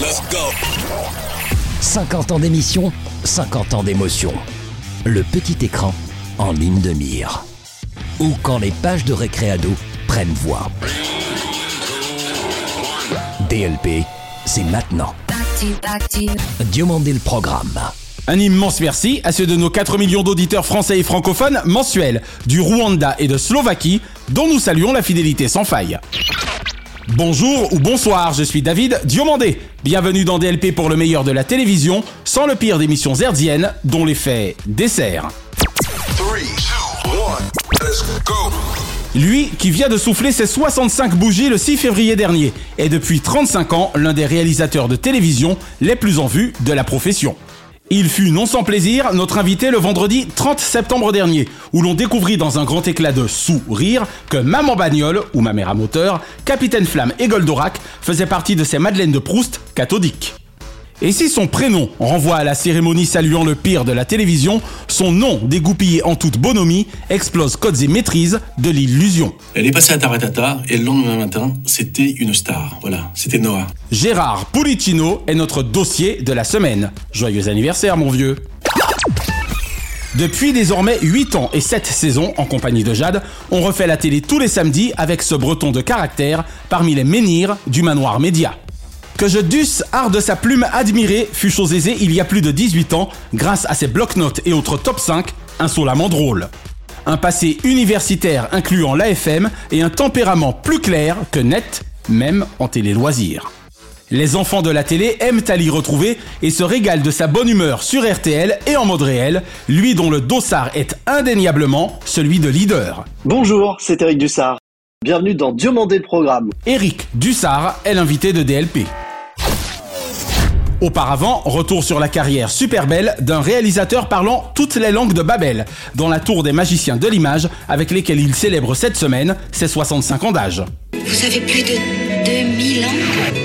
éternel. 50 ans d'émission, 50 ans d'émotion. Le petit écran en ligne de mire. Ou quand les pages de récréado prennent voix. DLP, c'est maintenant. Diomandé le programme. Un immense merci à ceux de nos 4 millions d'auditeurs français et francophones mensuels du Rwanda et de Slovaquie, dont nous saluons la fidélité sans faille. Bonjour ou bonsoir, je suis David Diomandé. Bienvenue dans DLP pour le meilleur de la télévision, sans le pire d'émissions herdiennes, dont l'effet dessert. Lui qui vient de souffler ses 65 bougies le 6 février dernier est depuis 35 ans l'un des réalisateurs de télévision les plus en vue de la profession. Il fut non sans plaisir notre invité le vendredi 30 septembre dernier, où l'on découvrit dans un grand éclat de sourire que Maman Bagnole, ou ma mère à moteur, Capitaine Flamme et Goldorak faisaient partie de ces Madeleines de Proust cathodiques. Et si son prénom renvoie à la cérémonie saluant le pire de la télévision, son nom, dégoupillé en toute bonhomie, explose codes et maîtrises de l'illusion. Elle est passée à Taratata et le lendemain matin, c'était une star. Voilà, c'était Noah. Gérard Pulicino est notre dossier de la semaine. Joyeux anniversaire mon vieux depuis désormais 8 ans et 7 saisons en compagnie de Jade, on refait la télé tous les samedis avec ce breton de caractère parmi les menhirs du manoir média. Que je dusse art de sa plume admirée fut chose aisée il y a plus de 18 ans grâce à ses bloc-notes et autres top 5 insolemment drôles. Un passé universitaire incluant l'AFM et un tempérament plus clair que net, même en télé-loisirs. Les enfants de la télé aiment à l'y retrouver et se régalent de sa bonne humeur sur RTL et en mode réel, lui dont le dossard est indéniablement celui de leader. Bonjour, c'est Eric Dussard. Bienvenue dans Diomandé le programme. Eric Dussard est l'invité de DLP. Auparavant, retour sur la carrière super belle d'un réalisateur parlant toutes les langues de Babel, dans la tour des magiciens de l'image, avec lesquels il célèbre cette semaine ses 65 ans d'âge. Vous avez plus de 2000 ans?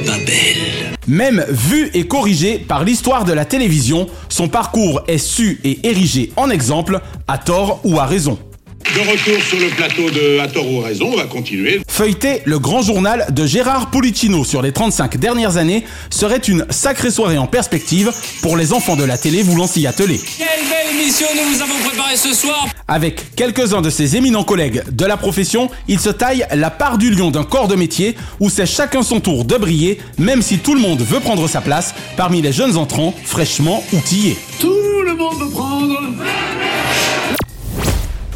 Babel. Même vu et corrigé par l'histoire de la télévision, son parcours est su et érigé en exemple, à tort ou à raison. De retour sur le plateau de À tort ou raison, on va continuer. Feuilleter le grand journal de Gérard Pulicino sur les 35 dernières années serait une sacrée soirée en perspective pour les enfants de la télé voulant s'y atteler. Quelle belle émission nous vous avons préparée ce soir Avec quelques-uns de ses éminents collègues de la profession, il se taille la part du lion d'un corps de métier où c'est chacun son tour de briller, même si tout le monde veut prendre sa place parmi les jeunes entrants fraîchement outillés. Tout le monde veut prendre.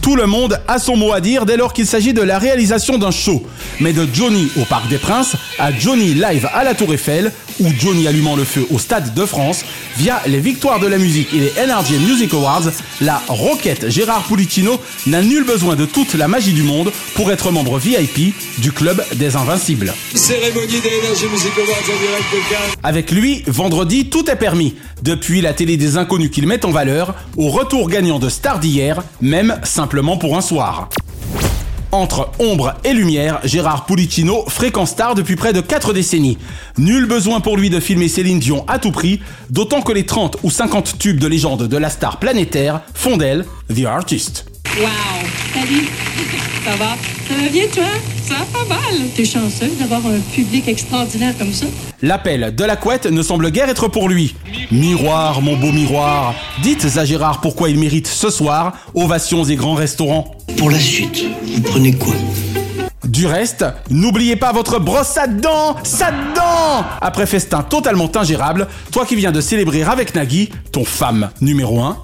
Tout le monde a son mot à dire dès lors qu'il s'agit de la réalisation d'un show. Mais de Johnny au Parc des Princes à Johnny live à la Tour Eiffel ou Johnny allumant le feu au Stade de France, via les victoires de la musique et les NRJ Music Awards, la roquette Gérard Pulicino n'a nul besoin de toute la magie du monde pour être membre VIP du club des Invincibles. Cérémonie des Energy Music Awards en direct de Cannes. Avec lui, vendredi, tout est permis. Depuis la télé des inconnus qu'il met en valeur, au retour gagnant de stars d'hier, même simplement pour un soir. Entre ombre et lumière, Gérard Pulicino, fréquent star depuis près de 4 décennies. Nul besoin pour lui de filmer Céline Dion à tout prix, d'autant que les 30 ou 50 tubes de légende de la star planétaire font d'elle The Artist. Wow! Salut! Ça va? Ça va bien, toi? Ça va pas mal. T'es chanceux d'avoir un public extraordinaire comme ça. L'appel de la couette ne semble guère être pour lui. Miroir, mon beau miroir, dites à Gérard pourquoi il mérite ce soir ovations et grands restaurants. Pour la suite, vous prenez quoi? Du reste, n'oubliez pas votre brosse à dents, ça dents Après festin totalement ingérable, toi qui viens de célébrer avec Nagui, ton femme numéro 1,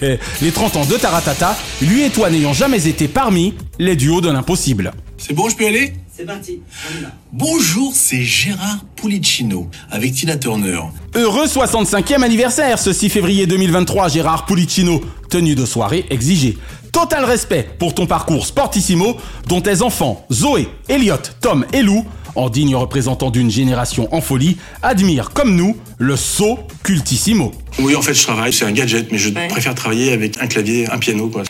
les 30 ans de Taratata, lui et toi n'ayant jamais été parmi les duos de l'impossible. C'est bon, je peux aller? C'est parti, on y va. Bonjour, c'est Gérard Pulicino avec Tina Turner. Heureux 65e anniversaire ce 6 février 2023, Gérard Pulicino. Tenue de soirée exigée. Total respect pour ton parcours sportissimo dont tes enfants Zoé, Elliot, Tom et Lou en digne représentant d'une génération en folie, admire comme nous le saut cultissimo. Oui, en fait, je travaille, c'est un gadget, mais je préfère travailler avec un clavier, un piano, quoi.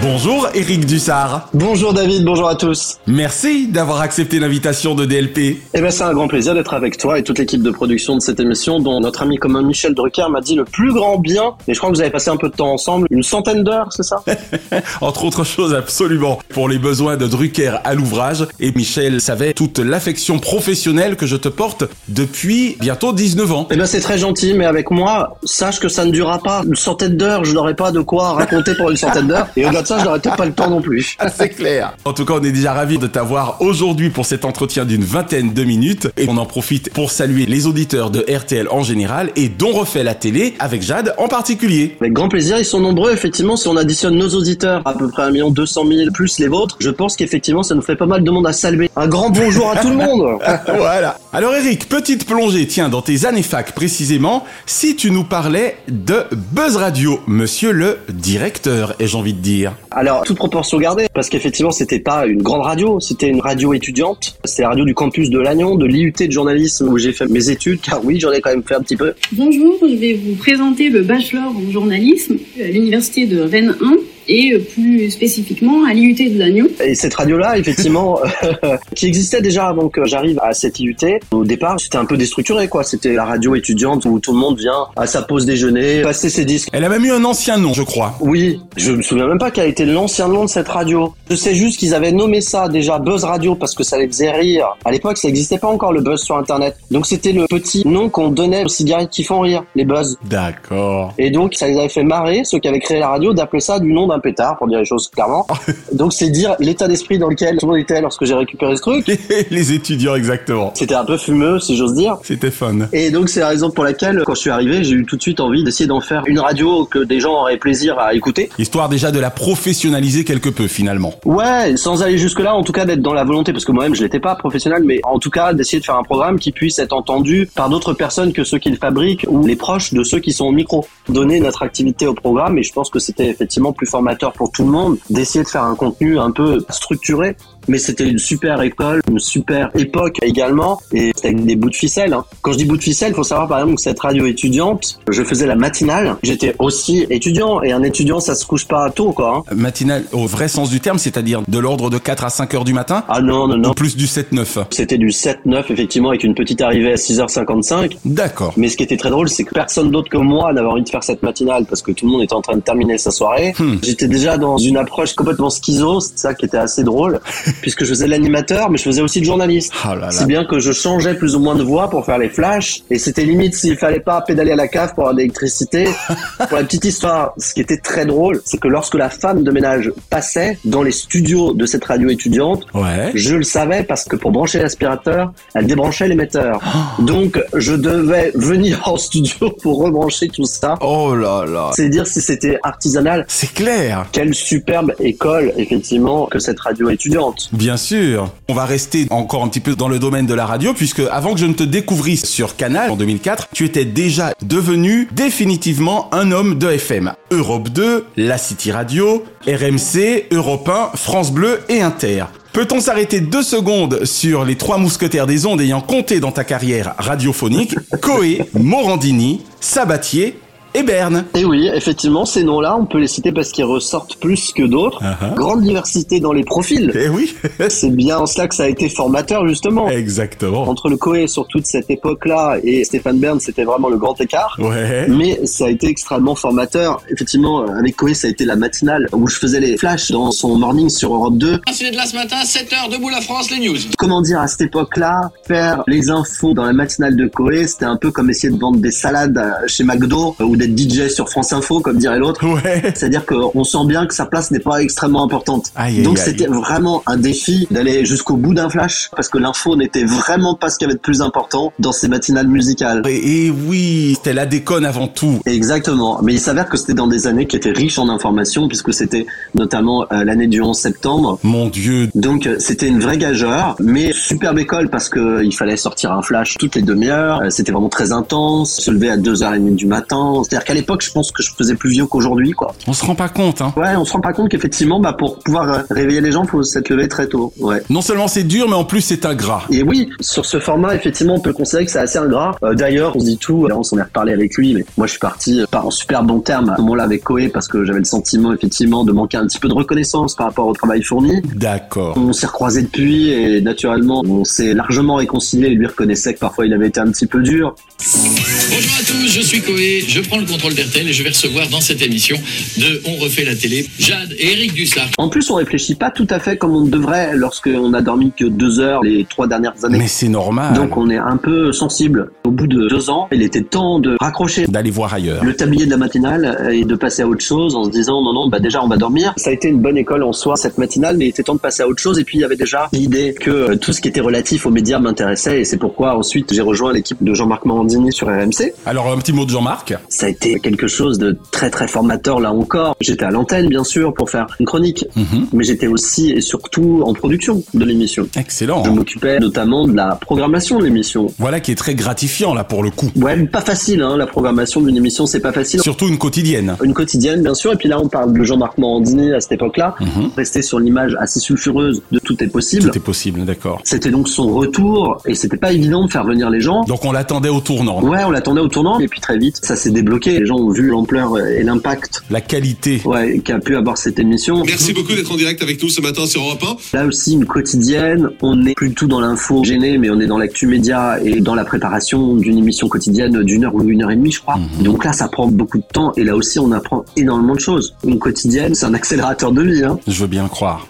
Bonjour Eric Dussard. Bonjour David, bonjour à tous. Merci d'avoir accepté l'invitation de DLP. Eh ben c'est un grand plaisir d'être avec toi et toute l'équipe de production de cette émission dont notre ami commun Michel Drucker m'a dit le plus grand bien. Et je crois que vous avez passé un peu de temps ensemble, une centaine d'heures, c'est ça? Entre autres choses, absolument. Pour les besoins de Drucker à l'ouvrage. Et Michel savait toute l'affection professionnelle que je te porte depuis bientôt 19 ans. Eh ben c'est très gentil, mais avec moi, sache que ça ne durera pas une centaine d'heures. Je n'aurai pas de quoi raconter pour une centaine d'heures. Et au-delà de ça, je n'aurais peut-être pas le temps non plus. C'est clair. En tout cas, on est déjà ravis de t'avoir aujourd'hui pour cet entretien d'une vingtaine de minutes. Et on en profite pour saluer les auditeurs de RTL en général et dont refait la télé avec Jade en particulier. Avec grand plaisir, ils sont nombreux. Effectivement, si on additionne nos auditeurs, à peu près 1 million 200 000 plus les vôtres, je pense qu'effectivement, ça nous fait pas mal de monde à saluer. Un grand bonjour à tout le monde. voilà. Alors Eric, petite plongée, tiens, dans tes années fac précisément, si tu nous parlais de Buzz Radio, monsieur le directeur, ai-je envie de dire? Alors, toute proportion gardée, parce qu'effectivement, c'était pas une grande radio, c'était une radio étudiante. C'était la radio du campus de Lannion, de l'IUT de journalisme où j'ai fait mes études, car oui, j'en ai quand même fait un petit peu. Bonjour, je vais vous présenter le bachelor en journalisme à l'université de Rennes 1 et euh, plus spécifiquement à l'IUT de Lannion. Et cette radio-là, effectivement, qui existait déjà avant que j'arrive à cette IUT, au départ, c'était un peu déstructuré, quoi. C'était la radio étudiante où tout le monde vient à sa pause déjeuner, passer ses disques. Elle a même eu un ancien nom, je crois. Oui, je me souviens même pas quel a été l'ancien nom de cette radio. Je sais juste qu'ils avaient nommé ça déjà Buzz Radio parce que ça les faisait rire. À l'époque, ça n'existait pas encore le buzz sur Internet. Donc c'était le petit nom qu'on donnait aux cigarettes qui font rire, les buzz. D'accord. Et donc ça les avait fait marrer, ceux qui avaient créé la radio, d'appeler ça du nom d'un pétard, pour dire les choses clairement. donc c'est dire l'état d'esprit dans lequel tout le monde était lorsque j'ai récupéré ce truc. les étudiants, exactement. C'était un peu fumeux, si j'ose dire. C'était fun. Et donc c'est la raison pour laquelle, quand je suis arrivé, j'ai eu tout de suite envie d'essayer d'en faire une radio que des gens auraient plaisir à écouter. Histoire déjà de la professionnaliser quelque peu, finalement. Ouais, sans aller jusque-là, en tout cas d'être dans la volonté, parce que moi-même je l'étais pas professionnel, mais en tout cas d'essayer de faire un programme qui puisse être entendu par d'autres personnes que ceux qui le fabriquent ou les proches de ceux qui sont au micro. Donner notre activité au programme, et je pense que c'était effectivement plus formateur pour tout le monde d'essayer de faire un contenu un peu structuré mais c'était une super école, une super époque également, et c'était avec des bouts de ficelle. Hein. Quand je dis bout de ficelle, il faut savoir par exemple que cette radio étudiante, je faisais la matinale, j'étais aussi étudiant, et un étudiant ça se couche pas tôt quoi. Hein. Matinale au vrai sens du terme, c'est-à-dire de l'ordre de 4 à 5 heures du matin? Ah non, non, non. Ou plus du 7-9 C'était du 7-9 effectivement, avec une petite arrivée à 6h55. D'accord. Mais ce qui était très drôle, c'est que personne d'autre que moi n'avait envie de faire cette matinale, parce que tout le monde était en train de terminer sa soirée. Hmm. J'étais déjà dans une approche complètement schizo, c'est ça qui était assez drôle, puisque je faisais l'animateur, mais je faisais aussi le journaliste. Oh là là. C'est bien que je changeais plus ou moins de voix pour faire les flashs, et c'était limite s'il fallait pas pédaler à la cave pour avoir de l'électricité. pour la petite histoire, ce qui était très drôle, c'est que lorsque la femme de ménage passait dans les studios de cette radio étudiante, Ouais. je le savais parce que pour brancher l'aspirateur, elle débranchait l'émetteur. Oh. Donc je devais venir en studio pour rebrancher tout ça. Oh là là. C'est dire si c'était artisanal. C'est clair. Quelle superbe école, effectivement, que cette radio étudiante. Bien sûr. On va rester encore un petit peu dans le domaine de la radio puisque avant que je ne te découvrisse sur Canal en 2004, tu étais déjà devenu définitivement un homme de FM. Europe 2, La City Radio, RMC, Europe 1, France Bleu et Inter. Peut-on s'arrêter deux secondes sur les trois mousquetaires des ondes ayant compté dans ta carrière radiophonique? Coé, Morandini, Sabatier et Berne Et oui, effectivement, ces noms-là, on peut les citer parce qu'ils ressortent plus que d'autres. Uh-huh. Grande diversité dans les profils. Eh oui C'est bien en cela que ça a été formateur, justement. Exactement. Entre le Coé sur toute cette époque-là et Stéphane Bern, c'était vraiment le grand écart. Ouais. Mais ça a été extrêmement formateur. Effectivement, avec Coé, ça a été la matinale où je faisais les flashs dans son morning sur Europe 2. Ensuite, là ce matin, 7h, debout la France, les news. Comment dire, à cette époque-là, faire les infos dans la matinale de Coé, c'était un peu comme essayer de vendre des salades chez McDo ou d'être DJ sur France Info, comme dirait l'autre. Ouais. C'est-à-dire qu'on sent bien que sa place n'est pas extrêmement importante. Aïe, Donc aïe. c'était vraiment un défi d'aller jusqu'au bout d'un flash, parce que l'info n'était vraiment pas ce qu'il y avait de plus important dans ces matinales musicales. Et, et oui, c'était la déconne avant tout. Exactement. Mais il s'avère que c'était dans des années qui étaient riches en informations, puisque c'était notamment euh, l'année du 11 septembre. Mon Dieu. Donc euh, c'était une vraie gageure, mais superbe école parce que euh, il fallait sortir un flash toutes les demi-heures. C'était vraiment très intense. Se lever à 2h30 du matin. C'était C'est-à-dire qu'à l'époque, je pense que je faisais plus vieux qu'aujourd'hui, quoi. On se rend pas compte, hein. Ouais, on se rend pas compte qu'effectivement, bah, pour pouvoir euh, réveiller les gens, faut s'être levé très tôt. Ouais. Non seulement c'est dur, mais en plus c'est ingrat. Et oui, sur ce format, effectivement, on peut considérer que c'est assez ingrat. Euh, D'ailleurs, on se dit tout, on s'en est reparlé avec lui, mais moi je suis parti euh, par un super bon terme à ce moment-là avec Koé parce que j'avais le sentiment, effectivement, de manquer un petit peu de reconnaissance par rapport au travail fourni. D'accord. On s'est recroisés depuis et naturellement, on s'est largement réconcilié. Il lui reconnaissait que parfois il avait été un petit peu dur. Bonjour à tous, je suis Koé, je prends le contrôle d'RTL et je vais recevoir dans cette émission de On refait la télé Jade et Eric Dussard. En plus, on réfléchit pas tout à fait comme on devrait lorsqu'on a dormi que deux heures les trois dernières années. Mais c'est normal. Donc on est un peu sensible. Au bout de deux ans, il était temps de raccrocher D'aller voir ailleurs. le tablier de la matinale et de passer à autre chose en se disant non non bah déjà on va dormir. Ça a été une bonne école en soi cette matinale, mais il était temps de passer à autre chose. Et puis il y avait déjà l'idée que euh, tout ce qui était relatif aux médias m'intéressait et c'est pourquoi ensuite j'ai rejoint l'équipe de Jean-Marc Morandini sur RMC. Alors un petit mot de Jean-Marc. Ça a été quelque chose de très très formateur là encore. J'étais à l'antenne bien sûr pour faire une chronique, Mhm. mais j'étais aussi et surtout en production de l'émission. Excellent. Je m'occupais notamment de la programmation de l'émission. Voilà qui est très gratifiant là pour le coup. Ouais, pas facile, hein, la programmation d'une émission, c'est pas facile. Surtout une quotidienne. Une quotidienne, bien sûr, et puis là, on parle de Jean-Marc Morandini à cette époque-là. Mhm. Rester sur l'image assez sulfureuse de Tout est possible. Tout est possible, d'accord. C'était donc son retour, et c'était pas évident de faire venir les gens. Donc on l'attendait au tournant. Ouais, on l'attendait au tournant, et puis très vite, ça s'est débloqué. Les gens ont vu l'ampleur et l'impact La qualité. ouais, qu'a pu avoir cette émission. Merci beaucoup d'être en direct avec nous ce matin sur Europe 1. Là aussi, une quotidienne, on n'est plus du tout dans l'info gêné, mais on est dans l'actu média et dans la préparation d'une émission quotidienne d'une heure ou une heure et demie, je crois. Donc là, ça prend beaucoup de temps et là aussi, on apprend énormément de choses. Une quotidienne, c'est un accélérateur de vie. Hein. Je veux bien croire.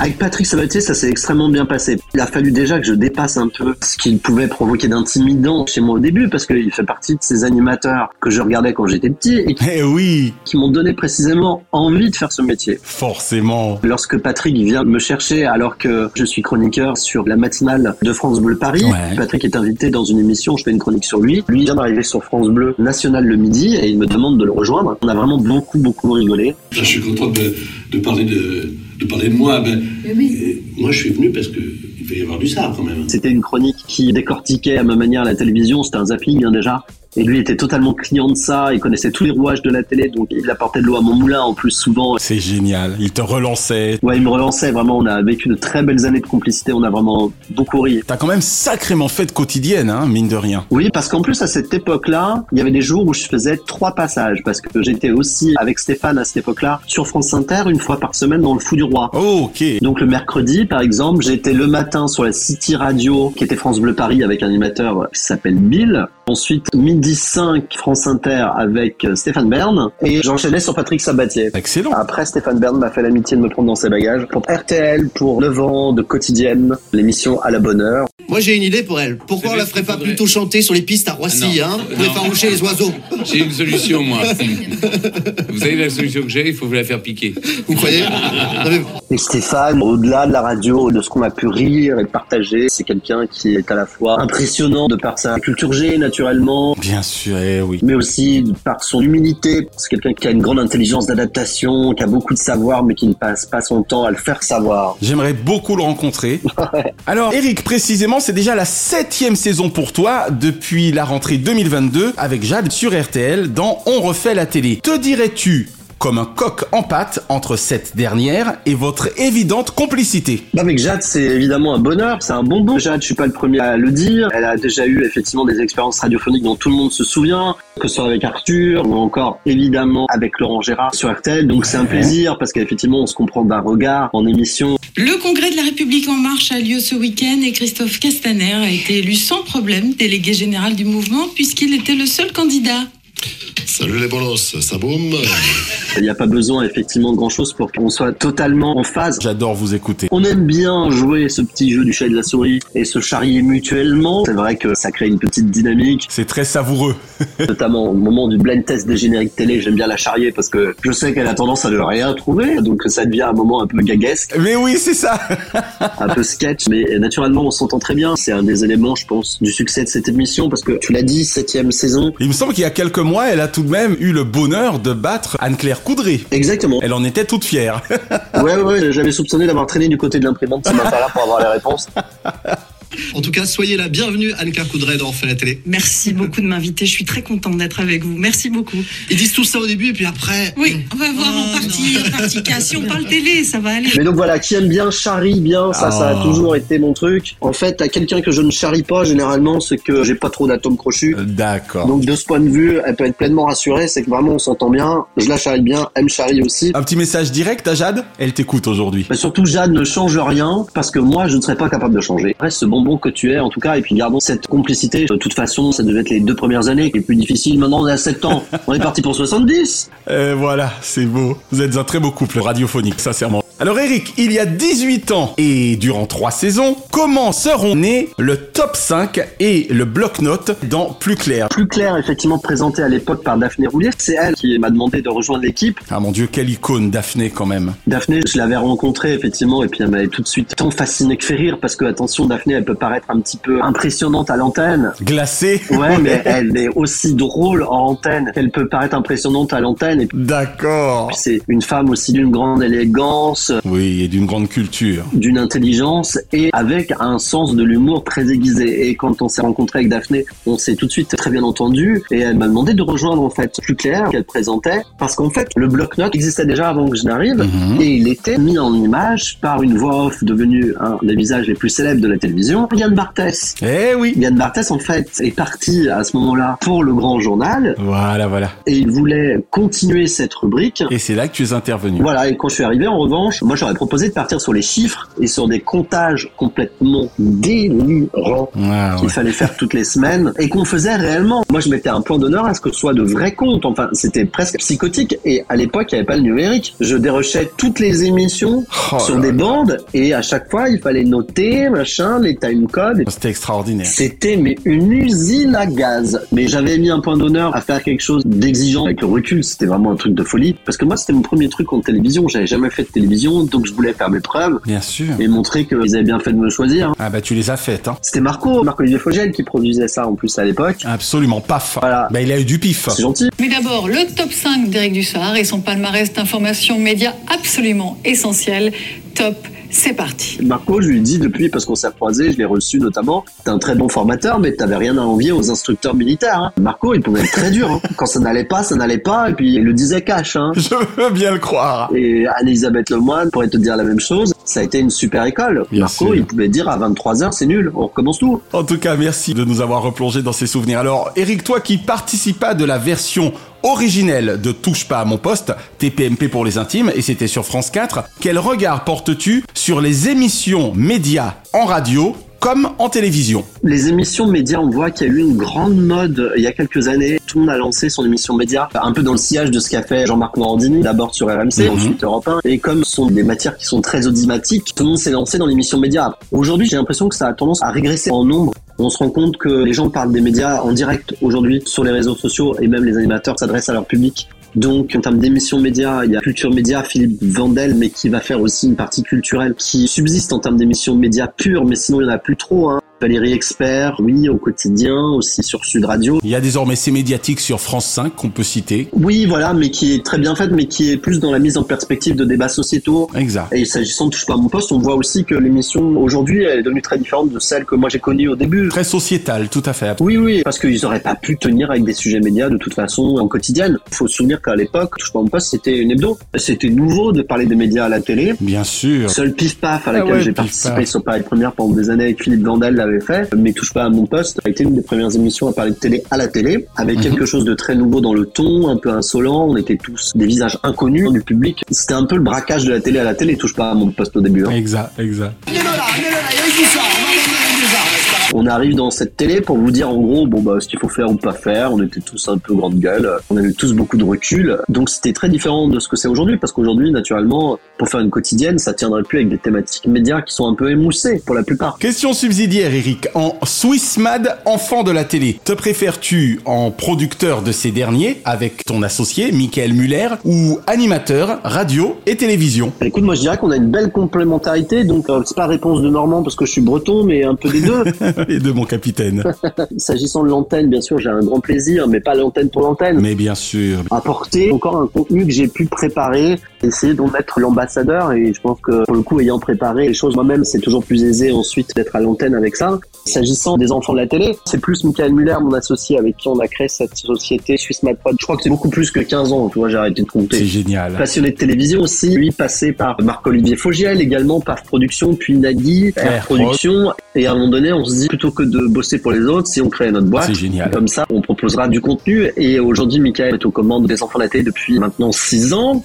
Avec Patrick Sabatier, ça s'est extrêmement bien passé. Il a fallu déjà que je dépasse un peu ce qu'il pouvait provoquer d'intimidant chez moi au début, parce qu'il fait partie de ces animateurs que je regardais quand j'étais petit et qui- Eh oui, qui m'ont donné précisément envie de faire ce métier. forcément. Lorsque Patrick vient me chercher alors que je suis chroniqueur sur la matinale de France Bleu Paris, Ouais. Patrick est invité dans une émission, je fais une chronique sur lui. Lui vient d'arriver sur France Bleu National le midi et il me demande de le rejoindre. On a vraiment beaucoup beaucoup rigolé. Je suis content de, de parler de, de parler de moi. Ben, euh, moi, je suis venu parce que il va y avoir du ça quand même. C'était une chronique qui décortiquait à ma manière la télévision, c'était un zapping hein, déjà. Et lui était totalement client de ça, il connaissait tous les rouages de la télé, donc il apportait de l'eau à mon moulin en plus souvent. C'est génial. Il te relançait. Ouais, il me relançait vraiment, on a vécu de très belles années de complicité, on a vraiment beaucoup ri. T'as quand même sacrément fait de quotidienne, hein, mine de rien. Oui, parce qu'en plus, à cette époque-là, il y avait des jours où je faisais trois passages, parce que j'étais aussi avec Stéphane à cette époque-là sur France Inter une fois par semaine dans le Fou du Roi. Oh, ok. Donc le mercredi, par exemple, j'étais le matin sur la City Radio, qui était France Bleu Paris, avec un animateur qui s'appelle Bill. Ensuite, midi 5, France Inter avec euh, Stéphane Bern. Et j'enchaînais sur Patrick Sabatier. Excellent. Après, Stéphane Bern m'a fait l'amitié de me prendre dans ses bagages pour RTL, pour 9 ans de quotidienne, l'émission à la bonne heure. Moi j'ai une idée pour elle. Pourquoi on la ferait pas plutôt chanter sur les pistes à Roissy, Non. hein Pour effaroucher les oiseaux? J'ai une solution, moi. vous savez la solution que j'ai Il faut vous la faire piquer. Vous croyez? Et Stéphane, au-delà de la radio, de ce qu'on a pu rire et partager, c'est quelqu'un qui est à la fois impressionnant de par sa culture G, naturellement, Bien sûr, eh oui. mais aussi par son humilité. C'est quelqu'un qui a une grande intelligence d'adaptation, qui a beaucoup de savoir, mais qui ne passe pas son temps à le faire savoir. J'aimerais beaucoup le rencontrer. Alors, Eric, précisément, c'est déjà la septième saison pour toi depuis la rentrée 2022 avec Jade sur RTL dans On refait la télé. Te dirais-tu comme un coq en pâte entre cette dernière et votre évidente complicité Bah, avec Jade, c'est évidemment un bonheur, c'est un bonbon. Jade, je suis pas le premier à le dire. Elle a déjà eu effectivement des expériences radiophoniques dont tout le monde se souvient, que ce soit avec Arthur ou encore évidemment avec Laurent Gérard sur RTL. Donc c'est un plaisir parce qu'effectivement on se comprend d'un regard en émission. Le congrès de la République En Marche a lieu ce week-end et Christophe Castaner a été élu sans problème délégué général du mouvement puisqu'il était le seul candidat. Salut les bolos, ça boum Il n'y a pas besoin effectivement de grand chose pour qu'on soit totalement en phase. J'adore vous écouter. On aime bien jouer ce petit jeu du chat et de la souris et se charrier mutuellement. C'est vrai que ça crée une petite dynamique, C'est très savoureux. notamment au moment du blind test des génériques télé. J'aime bien la charrier parce que je sais qu'elle a tendance à ne rien trouver, donc ça devient un moment un peu gaguesque, Mais oui, c'est ça. un peu sketch, mais naturellement on s'entend très bien. C'est un des éléments, je pense, du succès de cette émission parce que tu l'as dit, septième saison. Il me semble qu'il y a quelques mois, elle a tout de même eu le bonheur de battre Anne-Claire Coudray. Exactement. Elle en était toute fière. Ouais, ouais, ouais, j'avais soupçonné d'avoir traîné du côté de l'imprimante ce matin-là pour avoir les réponses. En tout cas, soyez la bienvenue, Anne-Claire Coudray dans On fait la télé. Merci beaucoup de m'inviter. Je suis très contente d'être avec vous. Merci beaucoup. Ils disent tout ça au début et puis après. Oui, on va voir en Oh, partie, en partie cas. Si on parle télé, ça va aller. Mais donc voilà, qui aime bien charrie bien, ça, ça a Oh. toujours été mon truc. En fait, à quelqu'un que je ne charrie pas, généralement, c'est que j'ai pas trop d'atomes crochus. D'accord. Donc de ce point de vue, elle peut être pleinement rassurée, c'est que vraiment on s'entend bien. Je la charrie bien, elle me charrie aussi. Un petit message direct à Jade? Elle t'écoute aujourd'hui. Mais surtout, Jade ne change rien parce que moi, je ne serais pas capable de changer. Reste ce bonbon que tu es, en tout cas, et puis gardons cette complicité. De toute façon, ça devait être les deux premières années qui est plus difficile. Maintenant, on est à 7 ans. On est parti pour 70. Euh, voilà, c'est beau. Vous êtes un très beau couple radiophonique, sincèrement. Alors Eric, il y a 18 ans et durant 3 saisons, comment seront nés le top 5 et le bloc-notes dans Plus Clair? Plus clair, effectivement, présenté à l'époque par Daphné Roulier. C'est elle qui m'a demandé de rejoindre l'équipe. Ah mon dieu, quelle icône Daphné quand même. Daphné, je l'avais rencontrée effectivement et puis elle m'avait tout de suite tant fasciné que fait rire parce que attention, Daphné, elle peut paraître un petit peu impressionnante à l'antenne. Glacée Ouais, mais elle est aussi drôle en antenne qu'elle peut paraître impressionnante à l'antenne. D'accord. c'est une femme aussi d'une grande élégance, Oui, et d'une grande culture. d'une intelligence et avec un sens de l'humour très aiguisé. Et quand on s'est rencontré avec Daphné, on s'est tout de suite très bien entendu et elle m'a demandé de rejoindre en fait plus clair qu'elle présentait parce qu'en fait le bloc-notes existait déjà avant que je n'arrive Mhm. et il était mis en image par une voix off devenue un des visages les plus célèbres de la télévision, Yann Barthès. Eh oui. Yann Barthès en fait est parti à ce moment-là pour le grand journal Voilà, voilà. et il voulait continuer cette rubrique. Et c'est là que tu es intervenu. Voilà, et quand je suis arrivé, en revanche, moi j'aurais proposé de partir sur les chiffres et sur des comptages complètement délirants Ah, qu'il ouais. fallait faire toutes les semaines et qu'on faisait réellement. Moi je mettais un point d'honneur à ce que ce soit de vrais comptes, enfin c'était presque psychotique et à l'époque il n'y avait pas le numérique. Je dérochais toutes les émissions Oh sur des bandes et à chaque fois il fallait noter, machin, les timecodes. C'était extraordinaire. C'était mais une usine à gaz. Mais j'avais mis un point d'honneur à faire quelque chose d'exigeant avec le recul. C'était vraiment un truc de folie. Parce que moi, c'était mon premier truc en télévision. J'avais jamais fait de télévision, donc je voulais faire mes preuves Bien sûr. et montrer qu'ils avaient bien fait de me choisir. Ah bah tu les as faites, hein. C'était Marco, Marco-Olivier Fogel qui produisait ça en plus à l'époque. Absolument paf. Voilà. Bah il a eu du pif. C'est gentil. Mais d'abord, le top 5 d'Éric Dussard et son palmarès d'informations médias absolument essentiel. Top, c'est parti. Marco, je lui dit depuis, parce qu'on s'est croisés, je l'ai reçu notamment, t'es un très bon formateur, mais t'avais rien à envier aux instructeurs militaires. hein. Marco, il pouvait être très dur. hein. Quand ça n'allait pas, ça n'allait pas, et puis il le disait cash. Hein. Je veux bien le croire. Et Anne-Elisabeth Lemoine pourrait te dire la même chose. Ça a été une super école. Bien Marco, sûr. il pouvait dire à 23h, c'est nul, on recommence tout. En tout cas, merci de nous avoir replongé dans ces souvenirs. Alors, Eric, toi qui participas de la version originelle de Touche pas à mon poste, TPMP pour les intimes, et c'était sur France 4, quel regard portes-tu sur les émissions médias en radio comme en télévision? Les émissions médias, on voit qu'il y a eu une grande mode euh, il y a quelques années. Tout le monde a lancé son émission média, un peu dans le sillage de ce qu'a fait Jean-Marc Morandini, d'abord sur RMC, Mhm. ensuite Europe 1. Et comme ce sont des matières qui sont très audimatiques, tout le monde s'est lancé dans l'émission média. Aujourd'hui, j'ai l'impression que ça a tendance à régresser en nombre. On se rend compte que les gens parlent des médias en direct aujourd'hui sur les réseaux sociaux et même les animateurs s'adressent à leur public. Donc, en termes d'émissions médias, il y a Culture Média, Philippe Vandel, mais qui va faire aussi une partie culturelle qui subsiste en termes d'émissions médias pures, mais sinon il n'y en a plus trop. Hein. Valérie Expert, oui, au quotidien, aussi sur Sud Radio. Il y a désormais ces médiatiques sur France 5 qu'on peut citer. Oui, voilà, mais qui est très bien faite, mais qui est plus dans la mise en perspective de débats sociétaux. Exact. Et s'agissant de Touche pas à mon poste, on voit aussi que l'émission aujourd'hui, elle est devenue très différente de celle que moi j'ai connue au début. Très sociétal, tout à fait. Oui, oui, parce qu'ils auraient pas pu tenir avec des sujets médias de toute façon en quotidienne. Faut se souvenir qu'à l'époque, Touche pas à mon poste, c'était une hebdo. C'était nouveau de parler des médias à la télé. Bien sûr. Seul Pif Paf à Ah laquelle ouais, j'ai participé Paf. sur Paris Première pendant des années avec Philippe Vandel fait, mais Touche pas à mon poste a été une des premières émissions à parler de télé à la télé, avec Mhm. quelque chose de très nouveau dans le ton, un peu insolent, on était tous des visages inconnus du public. C'était un peu le braquage de la télé à la télé, Touche pas à mon poste au début. hein. Exact, exact. On arrive dans cette télé pour vous dire en gros, bon bah ce qu'il faut faire ou pas faire. On était tous un peu grande gueule, on avait tous beaucoup de recul, donc c'était très différent de ce que c'est aujourd'hui, parce qu'aujourd'hui naturellement, pour faire une quotidienne, ça tiendrait plus avec des thématiques médias qui sont un peu émoussées pour la plupart. Question subsidiaire, Eric. En Swissmad, enfant de la télé, te préfères-tu en producteur de ces derniers, avec ton associé, Michael Muller, ou animateur, radio et télévision? Écoute, moi je dirais qu'on a une belle complémentarité, donc euh, c'est pas réponse de Normand parce que je suis breton, mais un peu des deux. Et de mon capitaine. S'agissant de l'antenne, bien sûr, j'ai un grand plaisir, mais pas l'antenne pour l'antenne. Mais bien sûr. Apporter encore un contenu que j'ai pu préparer, essayer d'en être l'ambassadeur, et je pense que pour le coup, ayant préparé les choses moi-même, c'est toujours plus aisé ensuite d'être à l'antenne avec ça. S'agissant des enfants de la télé, c'est plus Michael Muller, mon associé, avec qui on a créé cette société Suisse Madprod. Je crois que c'est beaucoup plus que 15 ans, tu vois, j'ai arrêté de compter. C'est génial. Passionné de télévision aussi, lui passé par Marc-Olivier Fogiel, également par Production, puis Nagui, Air Production. Et à un moment donné, on se dit, plutôt que de bosser pour les autres, si on crée notre boîte, C'est génial. comme ça, on proposera du contenu. Et aujourd'hui, Michael est aux commandes des enfants de la télé depuis maintenant 6 ans,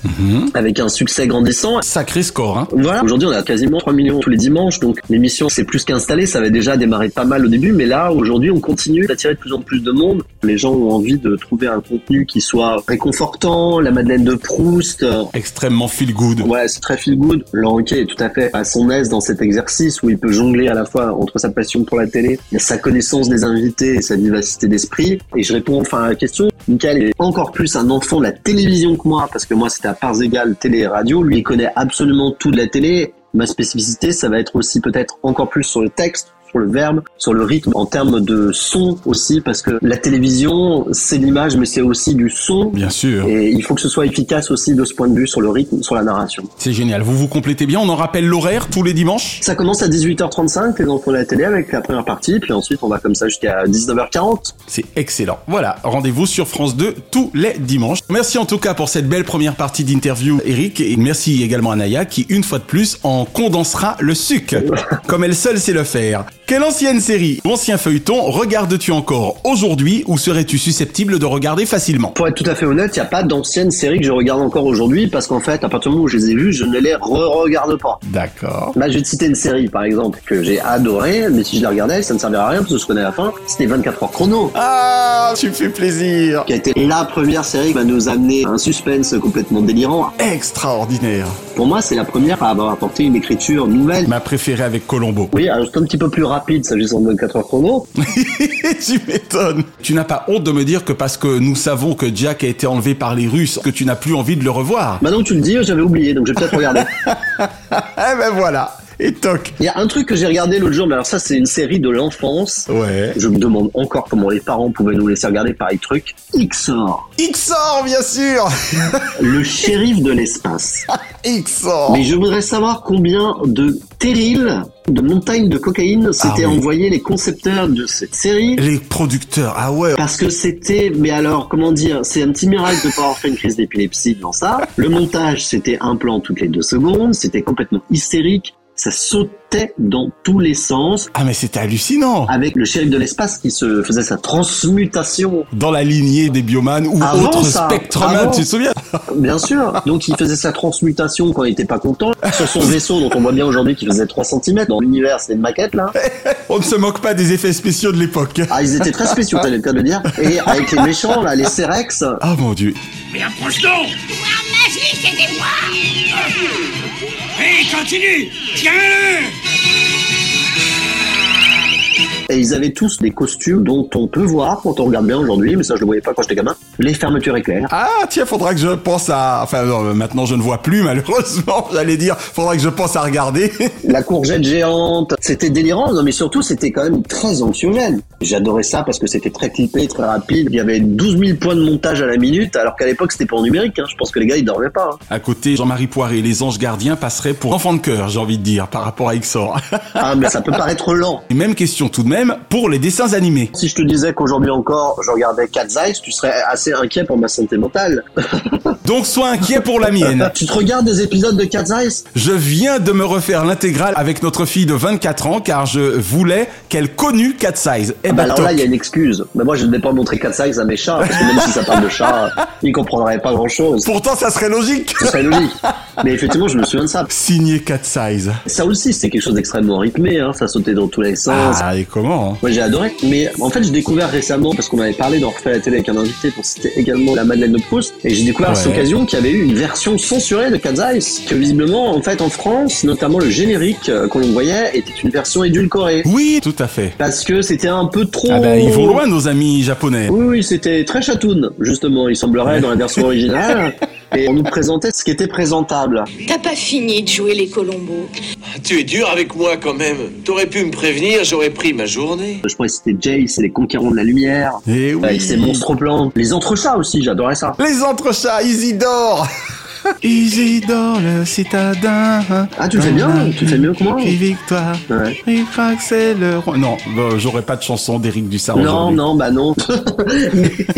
avec un succès grandissant. Sacré score, hein. Voilà, aujourd'hui on a quasiment 3 millions tous les dimanches, donc l'émission c'est plus qu'installé, ça avait déjà démarré pas mal au début, mais là aujourd'hui on continue d'attirer de plus en plus de monde. Les gens ont envie de trouver un contenu qui soit réconfortant, la Madeleine de Proust. Extrêmement feel good. Ouais, c'est très feel good. Laurent est tout à fait à son aise dans cet exercice où il peut jongler à la fois entre sa passion pour la télé, sa connaissance des invités et sa vivacité d'esprit. Et je réponds enfin à la question. Michael est encore plus un enfant de la télévision que moi, parce que moi c'était à parts égales télé et radio. Lui il connaît absolument tout de la télé. Ma spécificité, ça va être aussi peut-être encore plus sur le texte, sur le verbe, sur le rythme, en termes de son aussi, parce que la télévision, c'est l'image, mais c'est aussi du son. Bien sûr. Et il faut que ce soit efficace aussi de ce point de vue sur le rythme, sur la narration. C'est génial. Vous vous complétez bien. On en rappelle l'horaire tous les dimanches? Ça commence à 18h35, les enfants de la télé, avec la première partie, puis ensuite on va comme ça jusqu'à 19h40. C'est excellent. Voilà, rendez-vous sur France 2 tous les dimanches. Merci en tout cas pour cette belle première partie d'interview, Eric, et merci également à Naya qui, une fois de plus, en condensera le suc, comme elle seule sait le faire. Quelle ancienne série ou ancien feuilleton regardes-tu encore aujourd'hui ou serais-tu susceptible de regarder facilement? Pour être tout à fait honnête, il n'y a pas d'anciennes séries que je regarde encore aujourd'hui, parce qu'en fait, à partir du moment où je les ai vues, je ne les re-regarde pas. D'accord. Là, je vais te citer une série, par exemple, que j'ai adorée, mais si je la regardais, ça ne servirait à rien, parce que je connais la fin. C'était 24 heures chrono. Ah, tu me fais plaisir. Qui a été la première série qui va nous amener un suspense complètement délirant. Extraordinaire. Pour moi, c'est la première à avoir apporté une écriture nouvelle. Ma préférée avec Colombo. Oui, alors c'est un petit peu plus rapide, s'agissant de 24 heures chrono. tu m'étonnes. Tu n'as pas honte de me dire que parce que nous savons que Jack a été enlevé par les Russes, que tu n'as plus envie de le revoir. Maintenant que tu le dis, j'avais oublié, donc je vais peut-être regarder. eh ben voilà. Et toc. Il y a un truc que j'ai regardé l'autre jour, mais alors ça c'est une série de l'enfance. Ouais. Je me demande encore comment les parents pouvaient nous laisser regarder pareil truc. XOR. XOR, bien sûr. Le shérif de l'espace. XOR. Mais je voudrais savoir combien de terrils, de montagnes de cocaïne s'étaient Ah oui. envoyés les concepteurs de cette série. Les producteurs, ah ouais. Parce que c'était, mais alors, comment dire, c'est un petit miracle de pas avoir fait une crise d'épilepsie dans ça. Le montage, c'était un plan toutes les deux secondes, c'était complètement hystérique, ça sautait dans tous les sens. Ah mais c'était hallucinant. Avec le shérif de l'espace qui se faisait sa transmutation. Dans la lignée des biomanes ou Avant autres ça, avant. tu te souviens Bien sûr. Donc il faisait sa transmutation quand il était pas content. Sur son vaisseau dont on voit bien aujourd'hui qu'il faisait 3 cm. Dans l'univers, c'était une maquette là. On ne se moque pas des effets spéciaux de l'époque. Ah, ils étaient très spéciaux, t'as le cas de le dire. Et avec les méchants là, les Cerex. Ah mon dieu. Mais approche donc Pouvoir magique, aidez-moi Hé, continue. Tiens-le Et ils avaient tous des costumes dont on peut voir quand on regarde bien aujourd'hui, mais ça je le voyais pas quand j'étais gamin, les fermetures éclairs. Ah tiens, faudra que je pense à... Enfin non, maintenant je ne vois plus malheureusement, j'allais dire, faudra que je pense à regarder. La courgette géante, c'était délirant, non mais surtout c'était quand même très anxiogène. J'adorais ça parce que c'était très clippé, très rapide, il y avait 12 000 points de montage à la minute, alors qu'à l'époque c'était pas en numérique, hein. je pense que les gars ils dormaient pas. hein. À côté, Jean-Marie Poiré, les anges gardiens passeraient pour enfants de cœur, j'ai envie de dire, par rapport à XOR. Ah mais ça peut paraître lent. Et même question tout de même pour les dessins animés. Si je te disais qu'aujourd'hui encore je regardais Cat's Eyes, tu serais assez inquiet pour ma santé mentale. Donc sois inquiet pour la mienne. tu te regardes des épisodes de Cat's Eyes? Je viens de me refaire l'intégrale avec notre fille de 24 ans car je voulais qu'elle connût Cat Size. Eh Ah bah ben, alors toc. là, il y a une excuse. Mais moi, je ne vais pas montrer 4 size à mes chats, parce que même si ça parle de chats, ils comprendraient pas grand chose. Pourtant, ça serait logique. Ce serait logique. Mais effectivement, je me souviens de ça. Signé Cat Size. Ça aussi, c'était quelque chose d'extrêmement rythmé, hein. Ça sautait dans tous les sens. Ah, et comment hein Moi, j'ai adoré. Mais en fait, j'ai découvert récemment, parce qu'on m'avait parlé d'en refaire la télé avec un invité pour citer également la Madeleine de Proust. Et j'ai découvert à cette occasion qu'il y avait eu une version censurée de Cat's Eyes. Que visiblement, en fait, en France, notamment le générique euh, qu'on voyait était une version édulcorée. Oui, tout à fait. Parce que c'était un peu trop... Ah ben, ils vont loin, nos amis japonais. Oui, oui, c'était très chatoun, justement. Il semblerait dans la version originale. Et on nous présentait ce qui était présentable. T'as pas fini de jouer les Colombos. Tu es dur avec moi quand même. T'aurais pu me prévenir, j'aurais pris ma journée. Je crois que c'était Jace, les conquérants de la lumière. Et oui. Avec ses monstres blancs. Les entrechats aussi, j'adorais ça. Les entrechats, Isidore Isidore le citadin. Ah, tu le fais bien, tu le fais mieux que moi. Et victoire. Ouais. Il croit que c'est le roi. Non, bah, j'aurais pas de chanson d'Éric Dussard Non, aujourd'hui. non, bah non.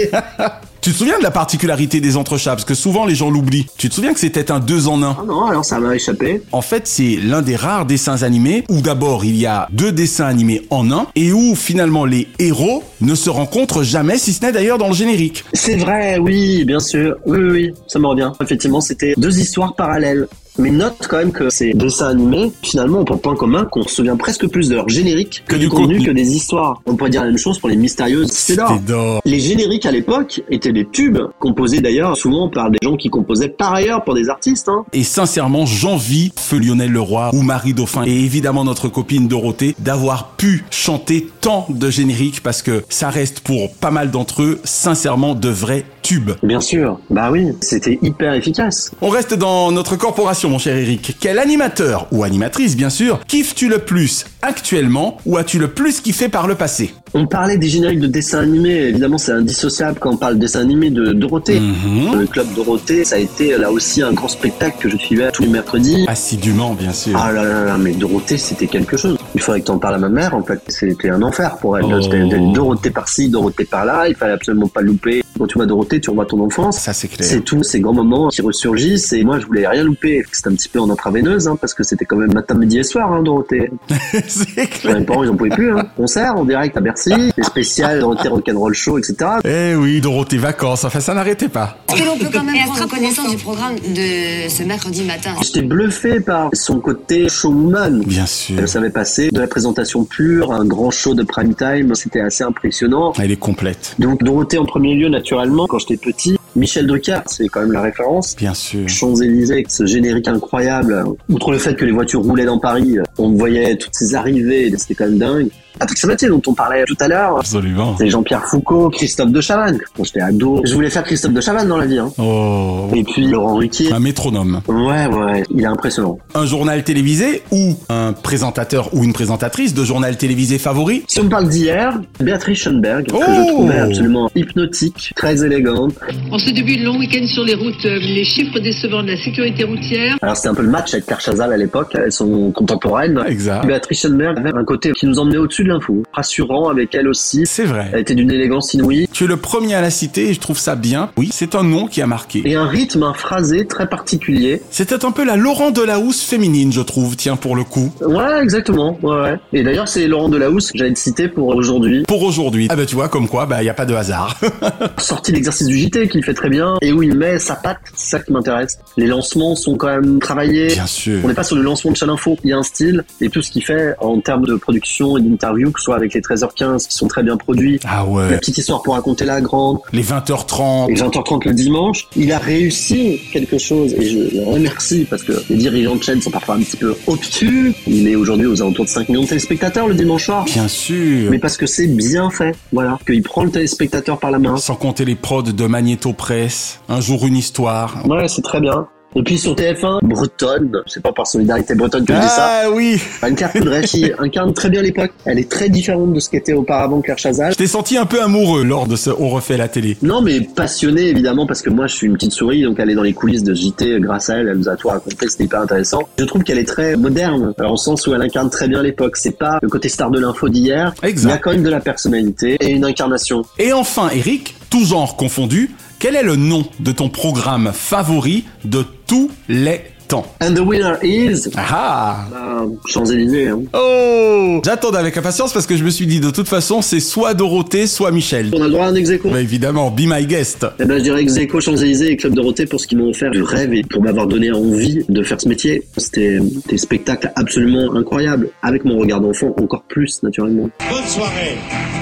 Tu te souviens de la particularité des entrechats? Parce que souvent les gens l'oublient. Tu te souviens que c'était un deux en un? Ah non, alors ça m'a échappé. En fait, c'est l'un des rares dessins animés où d'abord il y a deux dessins animés en un et où finalement les héros ne se rencontrent jamais, si ce n'est d'ailleurs dans le générique. C'est vrai, oui, bien sûr. Oui, oui, oui, ça me revient. Effectivement, c'était deux histoires parallèles. Mais note quand même que ces dessins animés, finalement, ont pour point commun qu'on se souvient presque plus de leur générique que, Que du, du contenu, contenu. que des histoires. On pourrait dire la même chose pour les mystérieuses Cédor. Cédor. Les génériques à l'époque étaient des tubes, composés d'ailleurs souvent par des gens qui composaient par ailleurs pour des artistes. Hein. Et sincèrement, j'envie Feu Lionel Leroy ou Marie Dauphin et évidemment notre copine Dorothée d'avoir pu chanter tant de génériques parce que ça reste pour pas mal d'entre eux sincèrement de vrais tubes. Bien sûr, bah oui, c'était hyper efficace. On reste dans notre corporation, mon cher Eric. Quel animateur ou animatrice, bien sûr, kiffes-tu le plus? Actuellement ou as-tu le plus kiffé par le passé On parlait des génériques de dessins animés, évidemment c'est indissociable quand on parle de dessins animés de Dorothée. Mhm. Le club Dorothée, ça a été là aussi un grand spectacle que je suivais tous les mercredis. Assidûment, bien sûr. Ah là là là, mais Dorothée c'était quelque chose. Il faudrait que t'en parles à ma mère en fait. C'était un enfer pour elle. Oh. C'était Dorothée par-ci, Dorothée par-là. Il fallait absolument pas louper. Quand tu vois Dorothée, tu revois ton enfance. Ça, c'est clair. C'est tous ces grands moments qui ressurgissent et moi je voulais rien louper. C'était un petit peu en intraveineuse hein, parce que c'était quand même matin, midi et soir hein, Dorothée. c'est clair. Mes parents ils en pouvaient plus. Hein. Concert en direct à Bercy, des spéciales Dorothée Rock'n'Roll Show, etc. Eh oui, Dorothée vacances, enfin ça n'arrêtait pas. Est-ce que l'on peut quand même prendre connaissance du programme de ce mercredi matin? J'étais bluffé par son côté showwoman. Bien sûr. Elle savait passer de la présentation pure à un grand show de prime time. C'était assez impressionnant. Elle est complète. Donc Dorothée en premier lieu naturellement quand j'étais petit. Michel Drucker, c'est quand même la référence. Bien sûr. Champs-Élysées, ce générique incroyable. Outre le fait que les voitures roulaient dans Paris, on voyait toutes ces arrivées, c'était quand même dingue. Patrick Sabatier, dont on parlait tout à l'heure. Absolument. C'est Jean-Pierre Foucault, Christophe de Chavannes. Quand j'étais ado, je voulais faire Christophe de Chavannes dans la vie. Hein. Oh. Et puis Laurent Ruquier. Un métronome. Ouais, ouais, il est impressionnant. Un journal télévisé ou un présentateur ou une présentatrice de journal télévisé favori? Si on parle d'hier, Béatrice Schoenberg, que Oh je trouvais absolument hypnotique, très élégante. En ce début de long week-end sur les routes, euh, les chiffres décevants de la sécurité routière. Alors c'était un peu le match avec Claire Chazal à l'époque, elles sont contemporaines. Exact. Béatrice Schoenberg avait un côté qui nous emmenait au-dessus de l'info, rassurant avec elle aussi. C'est vrai. Elle était d'une élégance inouïe. Tu es le premier à la citer et je trouve ça bien. Oui, c'est un nom qui a marqué. Et un rythme, un phrasé très particulier. C'était un peu la Laurent Delahousse féminine, je trouve, tiens, pour le coup. Ouais, exactement. Ouais, ouais. Et d'ailleurs, c'est Laurent Delahousse que j'allais te citer pour aujourd'hui. Pour aujourd'hui. Ah bah tu vois, comme quoi, bah y a pas de hasard. Sorti l'exercice du JT qu'il fait très bien et où il met sa patte, c'est ça qui m'intéresse. Les lancements sont quand même travaillés. Bien sûr. On n'est pas sur le lancement de Channel Info. Il y a un style et tout ce qu'il fait en termes de production et d'interview, que ce soit avec les 13h15 qui sont très bien produits. Ah La petite histoire pour raconter la grande. Les 20h30. Et 20h30 le dimanche, il a réussi quelque chose et je le remercie parce que les dirigeants de chaîne sont parfois un petit peu obtus. Il est aujourd'hui aux alentours de 5 millions de téléspectateurs le dimanche soir. Bien sûr. Mais parce que c'est bien fait, voilà. Qu'il prend le téléspectateur par la main. Sans compter les prods de Magnéto Press. Un jour une histoire. Ouais, c'est très bien. Et puis sur TF1, bretonne, c'est pas par solidarité bretonne que je dis ça. Ah oui. Anne-Claire Coudray qui incarne très bien l'époque. Elle est très différente de ce qu'était auparavant Claire Chazal. Je t'ai senti un peu amoureux lors de ce On refait la télé. Non, mais passionnée évidemment parce que moi je suis une petite souris, donc elle est dans les coulisses de JT grâce à elle, elle nous a tout raconté, c'était hyper intéressant. Je trouve qu'elle est très moderne, alors au sens où elle incarne très bien l'époque. C'est pas le côté star de l'info d'hier. Exact. Il y a quand même de la personnalité et une incarnation. Et enfin, Eric, tout genre confondu, quel est le nom de ton programme favori de tous les temps And the winner is. Ah Bah, Champs-Élysées. Hein. Oh J'attendais avec impatience parce que je me suis dit de toute façon c'est soit Dorothée, soit Michel. On a le droit à un ex aequo. Bah évidemment, be my guest. Eh ben, je dirais ex Champs-Élysées et Club Dorothée pour ce qu'ils m'ont offert du rêve et pour m'avoir donné envie de faire ce métier. C'était des spectacles absolument incroyables. Avec mon regard d'enfant, encore plus, naturellement. Bonne soirée.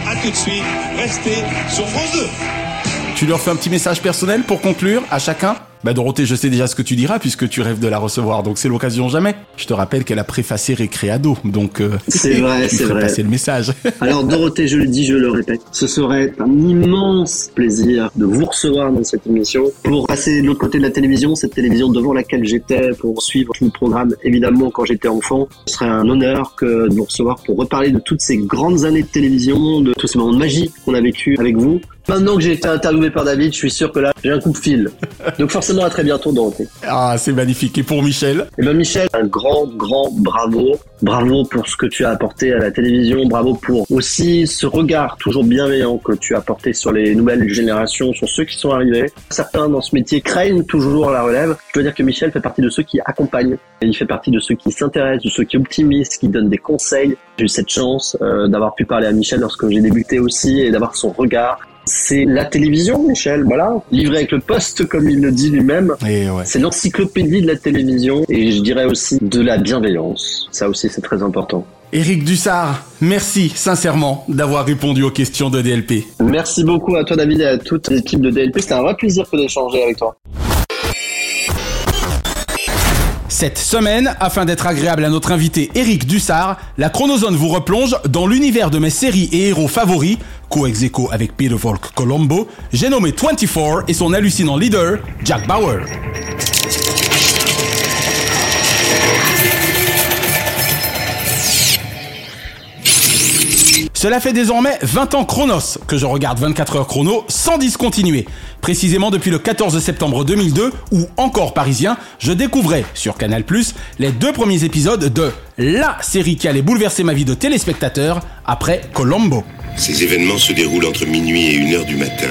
À tout de suite. Restez sur France 2. Tu leur fais un petit message personnel pour conclure à chacun bah Dorothée, je sais déjà ce que tu diras puisque tu rêves de la recevoir, donc c'est l'occasion jamais. Je te rappelle qu'elle a préfacé Récréado, donc euh, c'est vrai, c'est vrai. passer le message. Alors Dorothée, je le dis, je le répète, ce serait un immense plaisir de vous recevoir dans cette émission pour passer de l'autre côté de la télévision, cette télévision devant laquelle j'étais pour suivre tout le programme. Évidemment, quand j'étais enfant, ce serait un honneur que de vous recevoir pour reparler de toutes ces grandes années de télévision, de tous ces moments de magie qu'on a vécu avec vous. Maintenant que j'ai été interviewé par David, je suis sûr que là, j'ai un coup de fil. Donc forcément, à très bientôt, Dorothée. Ah, c'est magnifique. Et pour Michel? Eh ben Michel, un grand, grand bravo. Bravo pour ce que tu as apporté à la télévision. Bravo pour aussi ce regard toujours bienveillant que tu as apporté sur les nouvelles générations, sur ceux qui sont arrivés. Certains dans ce métier craignent toujours la relève. Je dois dire que Michel fait partie de ceux qui accompagnent. Il fait partie de ceux qui s'intéressent, de ceux qui optimisent, qui donnent des conseils. J'ai eu cette chance euh, d'avoir pu parler à Michel lorsque j'ai débuté aussi et d'avoir son regard c'est la télévision, Michel, voilà. Livré avec le poste, comme il le dit lui-même. Ouais. C'est l'encyclopédie de la télévision et je dirais aussi de la bienveillance. Ça aussi, c'est très important. Éric Dussard, merci sincèrement d'avoir répondu aux questions de DLP. Merci beaucoup à toi David et à toute l'équipe de DLP. C'était un vrai plaisir d'échanger avec toi. Cette semaine, afin d'être agréable à notre invité Eric Dussard, la Chronozone vous replonge dans l'univers de mes séries et héros favoris, co ex avec Peter Volk Colombo, j'ai nommé 24 et son hallucinant leader, Jack Bauer. Cela fait désormais 20 ans chronos que je regarde 24 heures chrono sans discontinuer. Précisément depuis le 14 septembre 2002, où encore parisien, je découvrais sur Canal+, les deux premiers épisodes de LA série qui allait bouleverser ma vie de téléspectateur après Colombo. Ces événements se déroulent entre minuit et 1h du matin,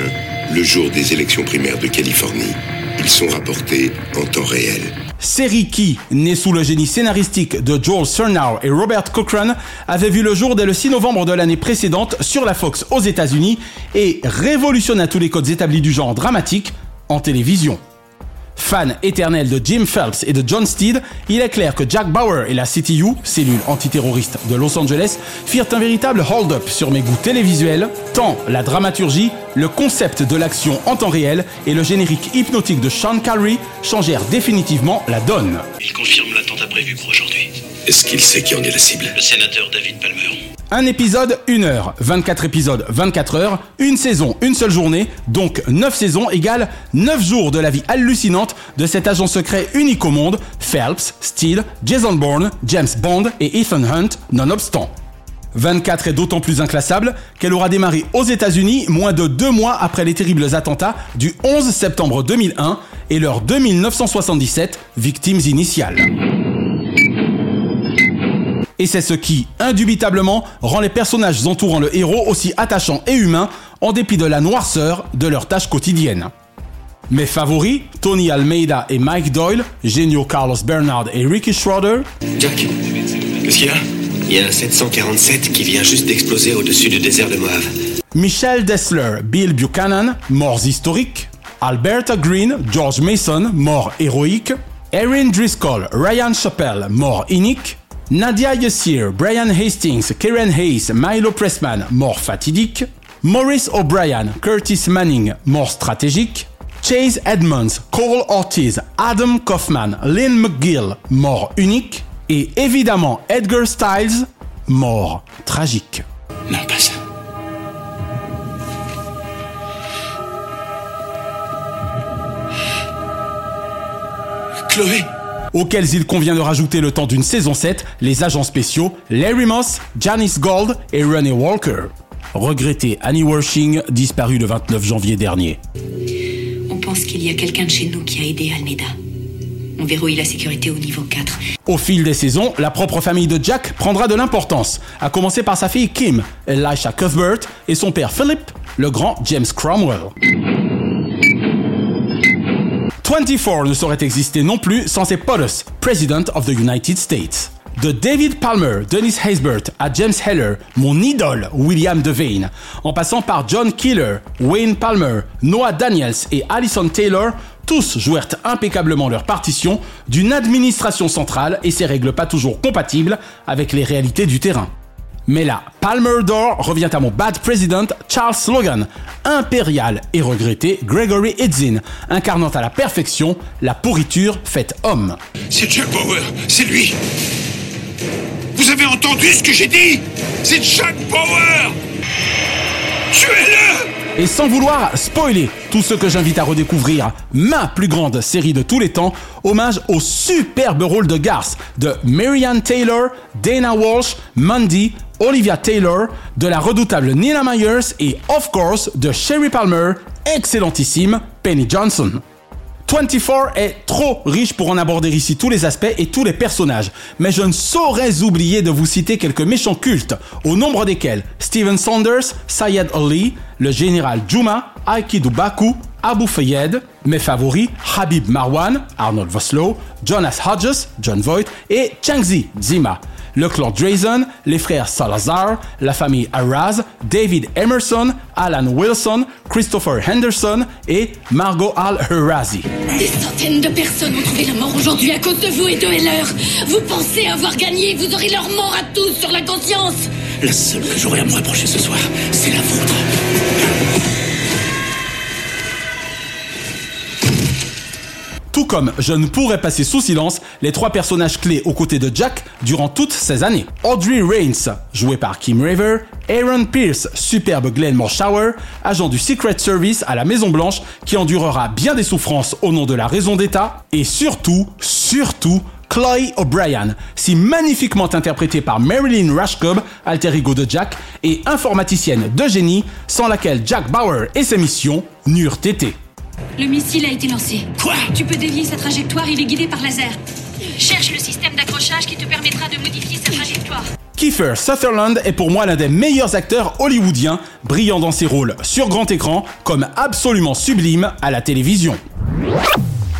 le jour des élections primaires de Californie. Ils sont rapportés en temps réel. Série qui, née sous le génie scénaristique de Joel Surnow et Robert Cochran, avait vu le jour dès le 6 novembre de l'année précédente sur la Fox aux États-Unis et révolutionna tous les codes établis du genre dramatique en télévision. Fan éternel de Jim Phelps et de John Steed, il est clair que Jack Bauer et la CTU, cellule antiterroriste de Los Angeles, firent un véritable hold-up sur mes goûts télévisuels, tant la dramaturgie, le concept de l'action en temps réel et le générique hypnotique de Sean Connery changèrent définitivement la donne. Il confirme l'attentat prévu pour aujourd'hui. Est-ce qu'il sait qui en est la cible? Le sénateur David Palmer. Un épisode, une heure. 24 épisodes, 24 heures. Une saison, une seule journée. Donc 9 saisons égale 9 jours de la vie hallucinante de cet agent secret unique au monde, Phelps, Steele, Jason Bourne, James Bond et Ethan Hunt, nonobstant. 24 est d'autant plus inclassable qu'elle aura démarré aux États-Unis moins de deux mois après les terribles attentats du 11 septembre 2001 et leurs 2977 victimes initiales. Et c'est ce qui, indubitablement, rend les personnages entourant le héros aussi attachants et humains en dépit de la noirceur de leurs tâches quotidiennes. Mes favoris, Tony Almeida et Mike Doyle, géniaux Carlos Bernard et Ricky Schroeder. Jack, qu'est-ce qu'il y a? Il y a un 747 qui vient juste d'exploser au-dessus du désert de Moab. Michel Dessler, Bill Buchanan, morts historiques. Alberta Green, George Mason, mort héroïque. Erin Driscoll, Ryan Chappell, mort inique. Nadia Yassir, Brian Hastings, Karen Hayes, Milo Pressman, mort fatidique. Maurice O'Brien, Curtis Manning, mort stratégique. Chase Edmonds, Cole Ortiz, Adam Kaufman, Lynn McGill, mort unique. Et évidemment Edgar Styles, mort tragique. Non, pas ça. Chloé auxquels il convient de rajouter le temps d'une saison 7 les agents spéciaux Larry Moss, Janice Gold et Renee Walker. Regretté Annie Worshing, disparu le 29 janvier dernier. On pense qu'il y a quelqu'un de chez nous qui a aidé Almeida. On verrouille la sécurité au niveau 4. Au fil des saisons, la propre famille de Jack prendra de l'importance, à commencer par sa fille Kim, Elisha Cuthbert, et son père Philip, le grand James Cromwell. 24 ne saurait exister non plus sans ses President of the United States. De David Palmer, Dennis Haysbert à James Heller, mon idole William Devane, en passant par John Keeler, Wayne Palmer, Noah Daniels et Alison Taylor, tous jouèrent impeccablement leur partition d'une administration centrale et ses règles pas toujours compatibles avec les réalités du terrain. Mais là, Palmer d'or revient à mon bad president Charles Logan, impérial et regretté Gregory Edzin, incarnant à la perfection la pourriture faite homme. C'est Jack Bauer, c'est lui. Vous avez entendu ce que j'ai dit? C'est Jack Bauer. Tuez-le Et sans vouloir spoiler tout ce que j'invite à redécouvrir, ma plus grande série de tous les temps, hommage au superbe rôle de Garth de Marianne Taylor, Dana Walsh, Mandy, Olivia Taylor, de la redoutable Nina Myers et of course de Sherry Palmer, excellentissime Penny Johnson. 24 est trop riche pour en aborder ici tous les aspects et tous les personnages, mais je ne saurais oublier de vous citer quelques méchants cultes, au nombre desquels Steven Saunders, Sayed Ali, le général Juma, Aikido Baku, Abu Fayed, mes favoris Habib Marwan, Arnold Vosloo, Jonas Hodges, John Voight et Changzi Zima le clan Drazen, les frères Salazar, la famille Araz, David Emerson, Alan Wilson, Christopher Henderson et Margot Al-Hurazi. Des centaines de personnes ont trouvé la mort aujourd'hui à cause de vous et de Heller. Vous pensez avoir gagné, vous aurez leur mort à tous sur la conscience. La seule que j'aurai à me reprocher ce soir, c'est la vôtre. Tout comme je ne pourrais passer sous silence les trois personnages clés aux côtés de Jack durant toutes ces années. Audrey Raines, joué par Kim Raver, Aaron Pierce, superbe Glenn Morshower, agent du Secret Service à la Maison Blanche qui endurera bien des souffrances au nom de la raison d'État, et surtout, surtout, Chloe O'Brien, si magnifiquement interprétée par Marilyn Rashcob, alter ego de Jack, et informaticienne de génie, sans laquelle Jack Bauer et ses missions n'eurent été. Le missile a été lancé. Quoi? Tu peux dévier sa trajectoire, il est guidé par laser. Cherche le système d'accrochage qui te permettra de modifier sa trajectoire. Kiefer Sutherland est pour moi l'un des meilleurs acteurs hollywoodiens, brillant dans ses rôles sur grand écran comme absolument sublime à la télévision.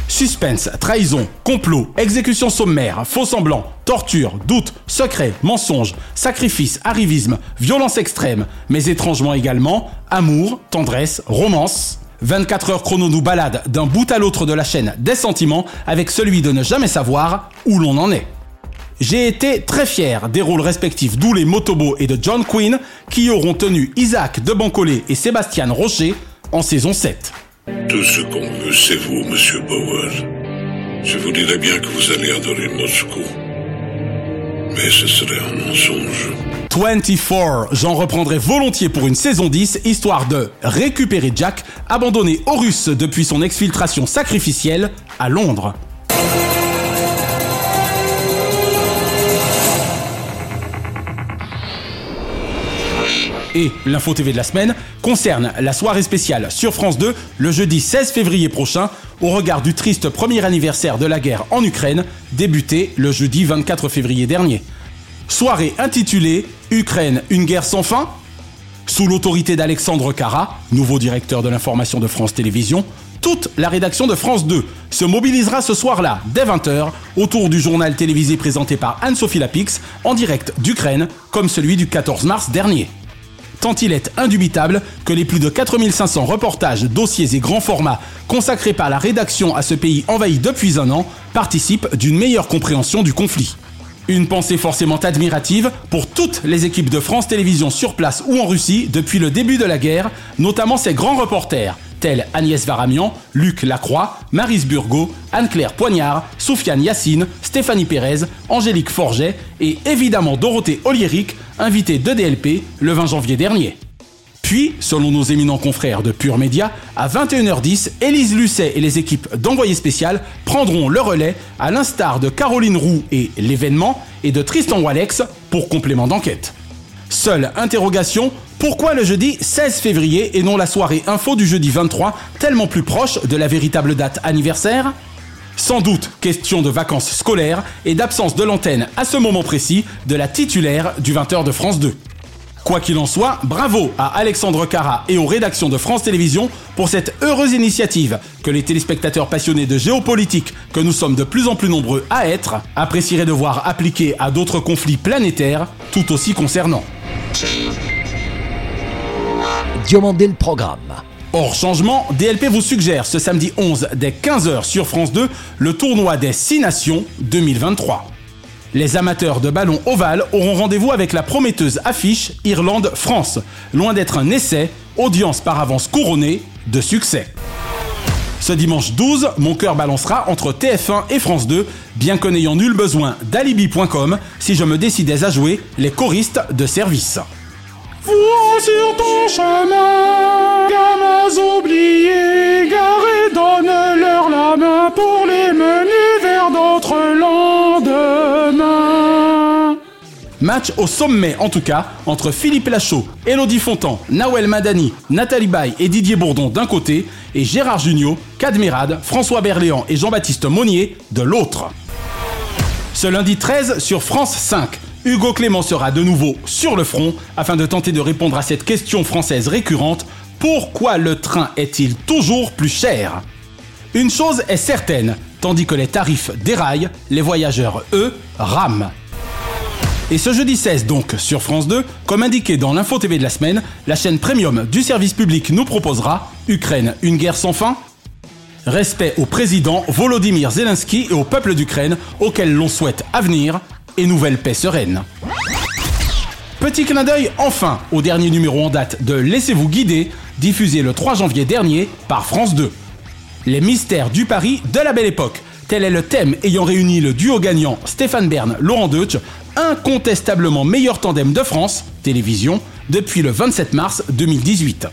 Suspense, trahison, complot, exécution sommaire, faux semblant, torture, doute, secret, mensonge, sacrifice, arrivisme, violence extrême, mais étrangement également amour, tendresse, romance. 24 heures chrono nous balade d'un bout à l'autre de la chaîne des sentiments avec celui de ne jamais savoir où l'on en est. J'ai été très fier des rôles respectifs d'Oulé Motobo et de John Quinn qui auront tenu Isaac de Bancolé et Sébastien Rocher en saison 7. Tout ce qu'on veut, c'est vous, monsieur Bauer. Je vous dirais bien que vous allez adorer Moscou. Mais ce serait un mensonge. 24, j'en reprendrai volontiers pour une saison 10, histoire de récupérer Jack, abandonné aux Russes depuis son exfiltration sacrificielle à Londres. Et l'info TV de la semaine concerne la soirée spéciale sur France 2 le jeudi 16 février prochain au regard du triste premier anniversaire de la guerre en Ukraine débuté le jeudi 24 février dernier. Soirée intitulée Ukraine, une guerre sans fin Sous l'autorité d'Alexandre Kara, nouveau directeur de l'information de France Télévisions, toute la rédaction de France 2 se mobilisera ce soir-là, dès 20h, autour du journal télévisé présenté par Anne-Sophie Lapix, en direct d'Ukraine, comme celui du 14 mars dernier. Tant il est indubitable que les plus de 4500 reportages, dossiers et grands formats consacrés par la rédaction à ce pays envahi depuis un an participent d'une meilleure compréhension du conflit. Une pensée forcément admirative pour toutes les équipes de France Télévisions sur place ou en Russie depuis le début de la guerre, notamment ses grands reporters, tels Agnès Varamian, Luc Lacroix, Marise Burgot, Anne-Claire Poignard, Soufiane Yassine, Stéphanie Pérez, Angélique Forget et évidemment Dorothée Oliéric, invitée de DLP le 20 janvier dernier. Puis, selon nos éminents confrères de Pure Média, à 21h10, Élise Lucet et les équipes d'envoyés spécial prendront le relais à l'instar de Caroline Roux et l'événement et de Tristan Walex pour complément d'enquête. Seule interrogation, pourquoi le jeudi 16 février et non la soirée info du jeudi 23, tellement plus proche de la véritable date anniversaire? Sans doute question de vacances scolaires et d'absence de l'antenne à ce moment précis de la titulaire du 20h de France 2. Quoi qu'il en soit, bravo à Alexandre Cara et aux rédactions de France Télévisions pour cette heureuse initiative que les téléspectateurs passionnés de géopolitique, que nous sommes de plus en plus nombreux à être, apprécieraient de voir appliquer à d'autres conflits planétaires tout aussi concernants. Diomandé le programme. Hors changement, DLP vous suggère ce samedi 11 dès 15h sur France 2 le tournoi des 6 nations 2023. Les amateurs de ballon ovale auront rendez-vous avec la prometteuse affiche Irlande-France. Loin d'être un essai, audience par avance couronnée de succès. Ce dimanche 12, mon cœur balancera entre TF1 et France 2, bien que n'ayant nul besoin d'alibi.com si je me décidais à jouer les choristes de service. Vois sur ton chemin, gamins oubliés, garés, donne-leur la main pour les mener Match au sommet en tout cas entre Philippe Lachaud, Elodie Fontan, Nawel Madani, Nathalie Baye et Didier Bourdon d'un côté et Gérard Jugnot, Cadmerade, François Berléand et Jean-Baptiste Monnier de l'autre. Ce lundi 13 sur France 5, Hugo Clément sera de nouveau sur le front afin de tenter de répondre à cette question française récurrente pourquoi le train est-il toujours plus cher? Une chose est certaine, tandis que les tarifs déraillent, les voyageurs, eux, rament. Et ce jeudi 16 donc sur France 2, comme indiqué dans l'info TV de la semaine, la chaîne premium du service public nous proposera Ukraine, une guerre sans fin Respect au président Volodymyr Zelensky et au peuple d'Ukraine auquel l'on souhaite avenir et nouvelle paix sereine. Petit clin d'œil enfin au dernier numéro en date de Laissez-vous guider, diffusé le 3 janvier dernier par France 2. Les mystères du Paris de la belle époque. Tel est le thème ayant réuni le duo gagnant Stéphane Bern, Laurent Deutsch, incontestablement meilleur tandem de France, télévision, depuis le 27 mars 2018.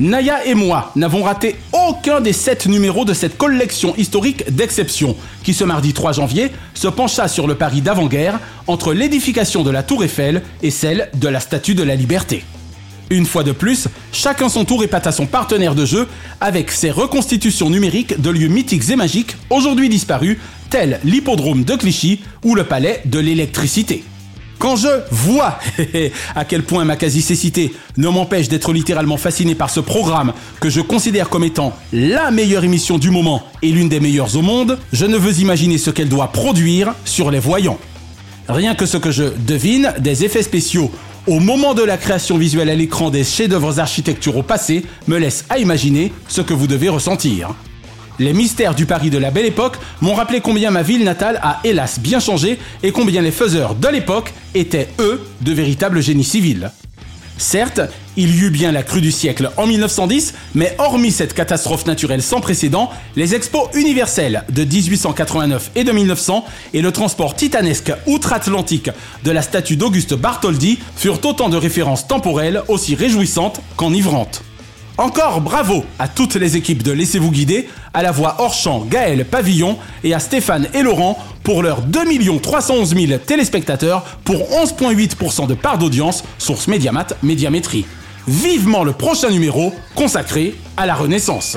Naya et moi n'avons raté aucun des sept numéros de cette collection historique d'exception, qui ce mardi 3 janvier se pencha sur le Paris d'avant-guerre entre l'édification de la Tour Eiffel et celle de la Statue de la Liberté. Une fois de plus, chacun son tour épate à son partenaire de jeu avec ses reconstitutions numériques de lieux mythiques et magiques aujourd'hui disparus, tels l'hippodrome de Clichy ou le palais de l'électricité. Quand je vois à quel point ma quasi-cécité ne m'empêche d'être littéralement fasciné par ce programme que je considère comme étant la meilleure émission du moment et l'une des meilleures au monde, je ne veux imaginer ce qu'elle doit produire sur les voyants. Rien que ce que je devine des effets spéciaux au moment de la création visuelle à l'écran des chefs-d'œuvre architecturaux passés me laisse à imaginer ce que vous devez ressentir. Les mystères du Paris de la belle époque m'ont rappelé combien ma ville natale a hélas bien changé et combien les faiseurs de l'époque étaient, eux, de véritables génies civils. Certes, il y eut bien la crue du siècle en 1910, mais hormis cette catastrophe naturelle sans précédent, les expos universels de 1889 et de 1900 et le transport titanesque outre-Atlantique de la statue d'Auguste Bartholdi furent autant de références temporelles aussi réjouissantes qu'enivrantes. Encore bravo à toutes les équipes de Laissez-vous guider, à la voix hors champ Gaël Pavillon et à Stéphane et Laurent pour leurs 2 311 000 téléspectateurs pour 11,8% de part d'audience, source Mediamat Médiamétrie. Vivement le prochain numéro consacré à la Renaissance.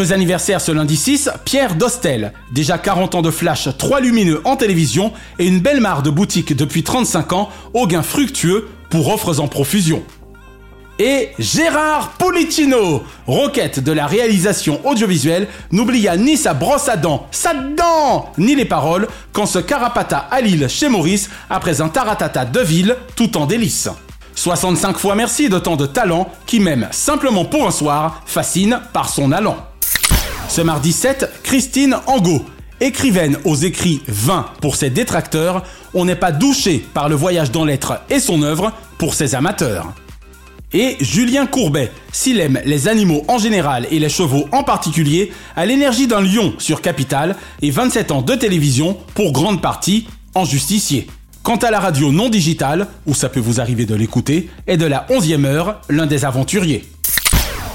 Anniversaire ce lundi 6, Pierre Dostel. Déjà 40 ans de flash, 3 lumineux en télévision et une belle mare de boutique depuis 35 ans, au gain fructueux pour offres en profusion. Et Gérard Policino, roquette de la réalisation audiovisuelle, n'oublia ni sa brosse à dents, sa dent, ni les paroles quand se carapata à Lille chez Maurice après un taratata de ville tout en délice. 65 fois merci de tant de talent qui même simplement pour un soir fascine par son allant. Ce mardi 7, Christine Angot. Écrivaine aux écrits 20 pour ses détracteurs, on n'est pas douché par le voyage dans l'être et son œuvre pour ses amateurs. Et Julien Courbet, s'il aime les animaux en général et les chevaux en particulier, a l'énergie d'un lion sur Capital et 27 ans de télévision pour grande partie en justicier. Quant à la radio non digitale, où ça peut vous arriver de l'écouter, est de la 11e heure l'un des aventuriers.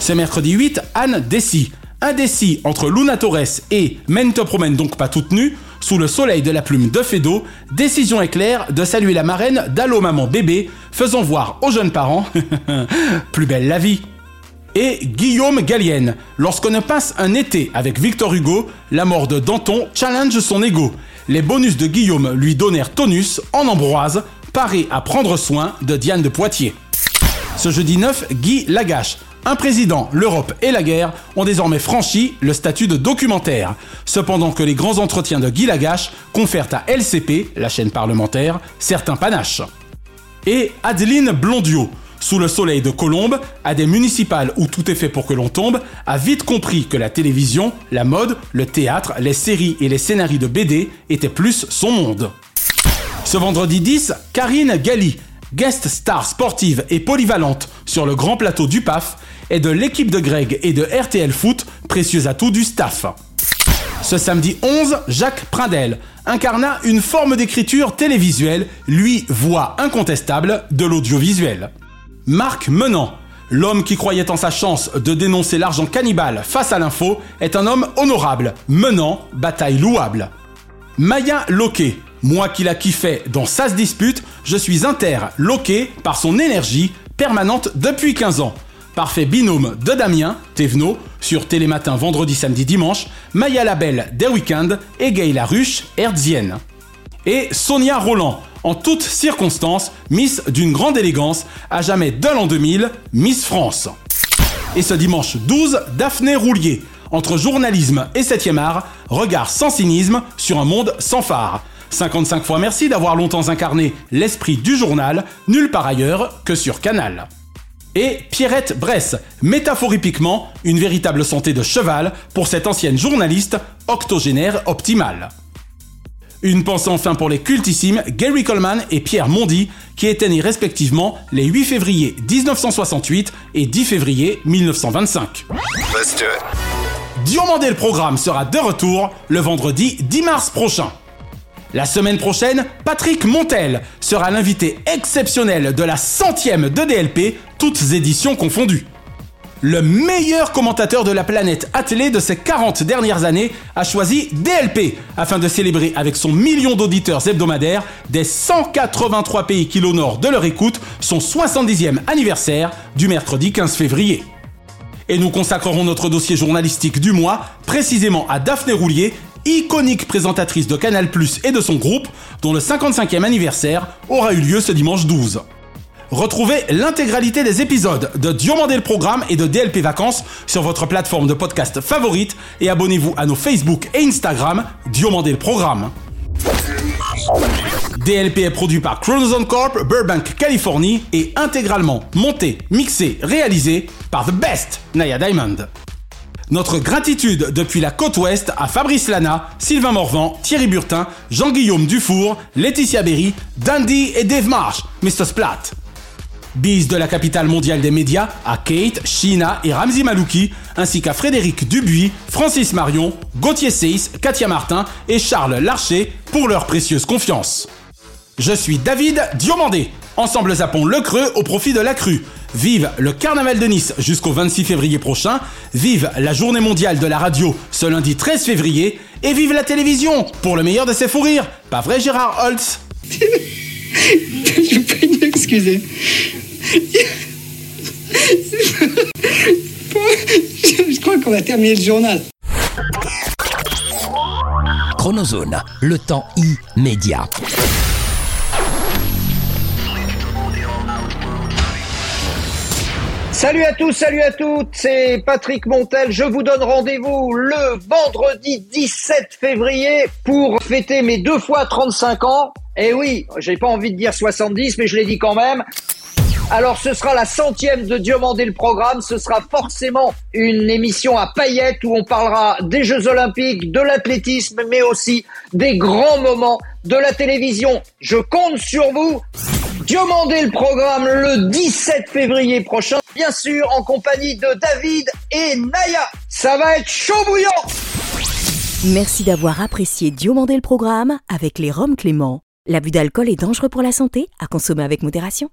Ce mercredi 8, Anne Dessy, indécis entre Luna Torres et Men te promène donc pas toute nue, sous le soleil de la plume de Fedo, décision éclair de saluer la marraine d'Allo Maman Bébé, faisant voir aux jeunes parents plus belle la vie. et Guillaume Gallienne. Lorsqu'on passe un été avec Victor Hugo, la mort de Danton challenge son ego. Les bonus de Guillaume lui donnèrent tonus en Ambroise, paré à prendre soin de Diane de Poitiers. Ce jeudi 9, Guy Lagache. Un président, l'Europe et la guerre ont désormais franchi le statut de documentaire, cependant que les grands entretiens de Guy Lagache confèrent à LCP, la chaîne parlementaire, certains panaches. Et Adeline Blondiot, sous le soleil de Colombe, à des municipales où tout est fait pour que l'on tombe, a vite compris que la télévision, la mode, le théâtre, les séries et les scénarios de BD étaient plus son monde. Ce vendredi 10, Karine Galli, guest star sportive et polyvalente sur le grand plateau du PAF, est de l'équipe de Greg et de RTL Foot, précieux atout du staff. Ce samedi 11, Jacques Pradel incarna une forme d'écriture télévisuelle, lui voix incontestable de l'audiovisuel. Marc Menant, l'homme qui croyait en sa chance de dénoncer l'argent cannibale face à l'info, est un homme honorable, menant bataille louable. Maya Loquet, moi qui la kiffais dans se dispute, je suis interloqué par son énergie permanente depuis 15 ans. Parfait binôme de Damien, Thévenot, sur Télématin vendredi, samedi, dimanche, Maya Labelle des week-ends et Gay Laruche, hertzienne. Et Sonia Roland, en toutes circonstances, Miss d'une grande élégance, à jamais de l'an 2000, Miss France. Et ce dimanche 12, Daphné Roulier, entre journalisme et 7e art, regard sans cynisme sur un monde sans phare. 55 fois merci d'avoir longtemps incarné l'esprit du journal, nulle part ailleurs que sur Canal. Et Pierrette Bresse, métaphoriquement, une véritable santé de cheval pour cette ancienne journaliste octogénaire optimale. Une pensée enfin pour les cultissimes Gary Coleman et Pierre Mondy, qui étaient nés respectivement les 8 février 1968 et 10 février 1925. Diomandé le programme sera de retour le vendredi 10 mars prochain. La semaine prochaine, Patrick Montel sera l'invité exceptionnel de la centième de DLP, toutes éditions confondues. Le meilleur commentateur de la planète attelée de ces 40 dernières années a choisi DLP afin de célébrer avec son million d'auditeurs hebdomadaires des 183 pays qui l'honorent de leur écoute son 70e anniversaire du mercredi 15 février. Et nous consacrerons notre dossier journalistique du mois précisément à Daphné Roulier, iconique présentatrice de Canal Plus et de son groupe, dont le 55e anniversaire aura eu lieu ce dimanche 12. Retrouvez l'intégralité des épisodes de Diomandé le Programme et de DLP Vacances sur votre plateforme de podcast favorite et abonnez-vous à nos Facebook et Instagram Diomandé le Programme. DLP est produit par Chronozone Corp, Burbank, Californie et intégralement monté, mixé, réalisé par The Best, Naya Diamond. Notre gratitude depuis la côte ouest à Fabrice Lana, Sylvain Morvan, Thierry Burtin, Jean-Guillaume Dufour, Laetitia Berry, Dandy et Dave Marsh, Mr. Splat. Bise de la capitale mondiale des médias à Kate, Sheena et Ramzi Malouki, ainsi qu'à Frédéric Dubuis, Francis Marion, Gauthier Seyss, Katia Martin et Charles Larcher pour leur précieuse confiance. Je suis David Diomandé. Ensemble zappons le creux au profit de la crue. Vive le carnaval de Nice jusqu'au 26 février prochain. Vive la journée mondiale de la radio ce lundi 13 février. Et vive la télévision pour le meilleur de ses fous rires. Pas vrai Gérard Holtz? Je peux m'excuser. Je crois qu'on va terminer le journal. Chronozone, le temps immédiat. Salut à tous, salut à toutes, c'est Patrick Montel. Je vous donne rendez-vous le vendredi 17 février pour fêter mes deux fois 35 ans. Et oui, j'ai pas envie de dire 70, mais je l'ai dit quand même. Alors ce sera la centième de Diomandé le programme, ce sera forcément une émission à paillettes où on parlera des Jeux Olympiques, de l'athlétisme, mais aussi des grands moments de la télévision. Je compte sur vous. Diomandé le programme le 17 février prochain, bien sûr en compagnie de David et Naya. Ça va être chaud bouillant Merci d'avoir apprécié Diomandé le programme avec les Roms Clément. L'abus d'alcool est dangereux pour la santé, à consommer avec modération.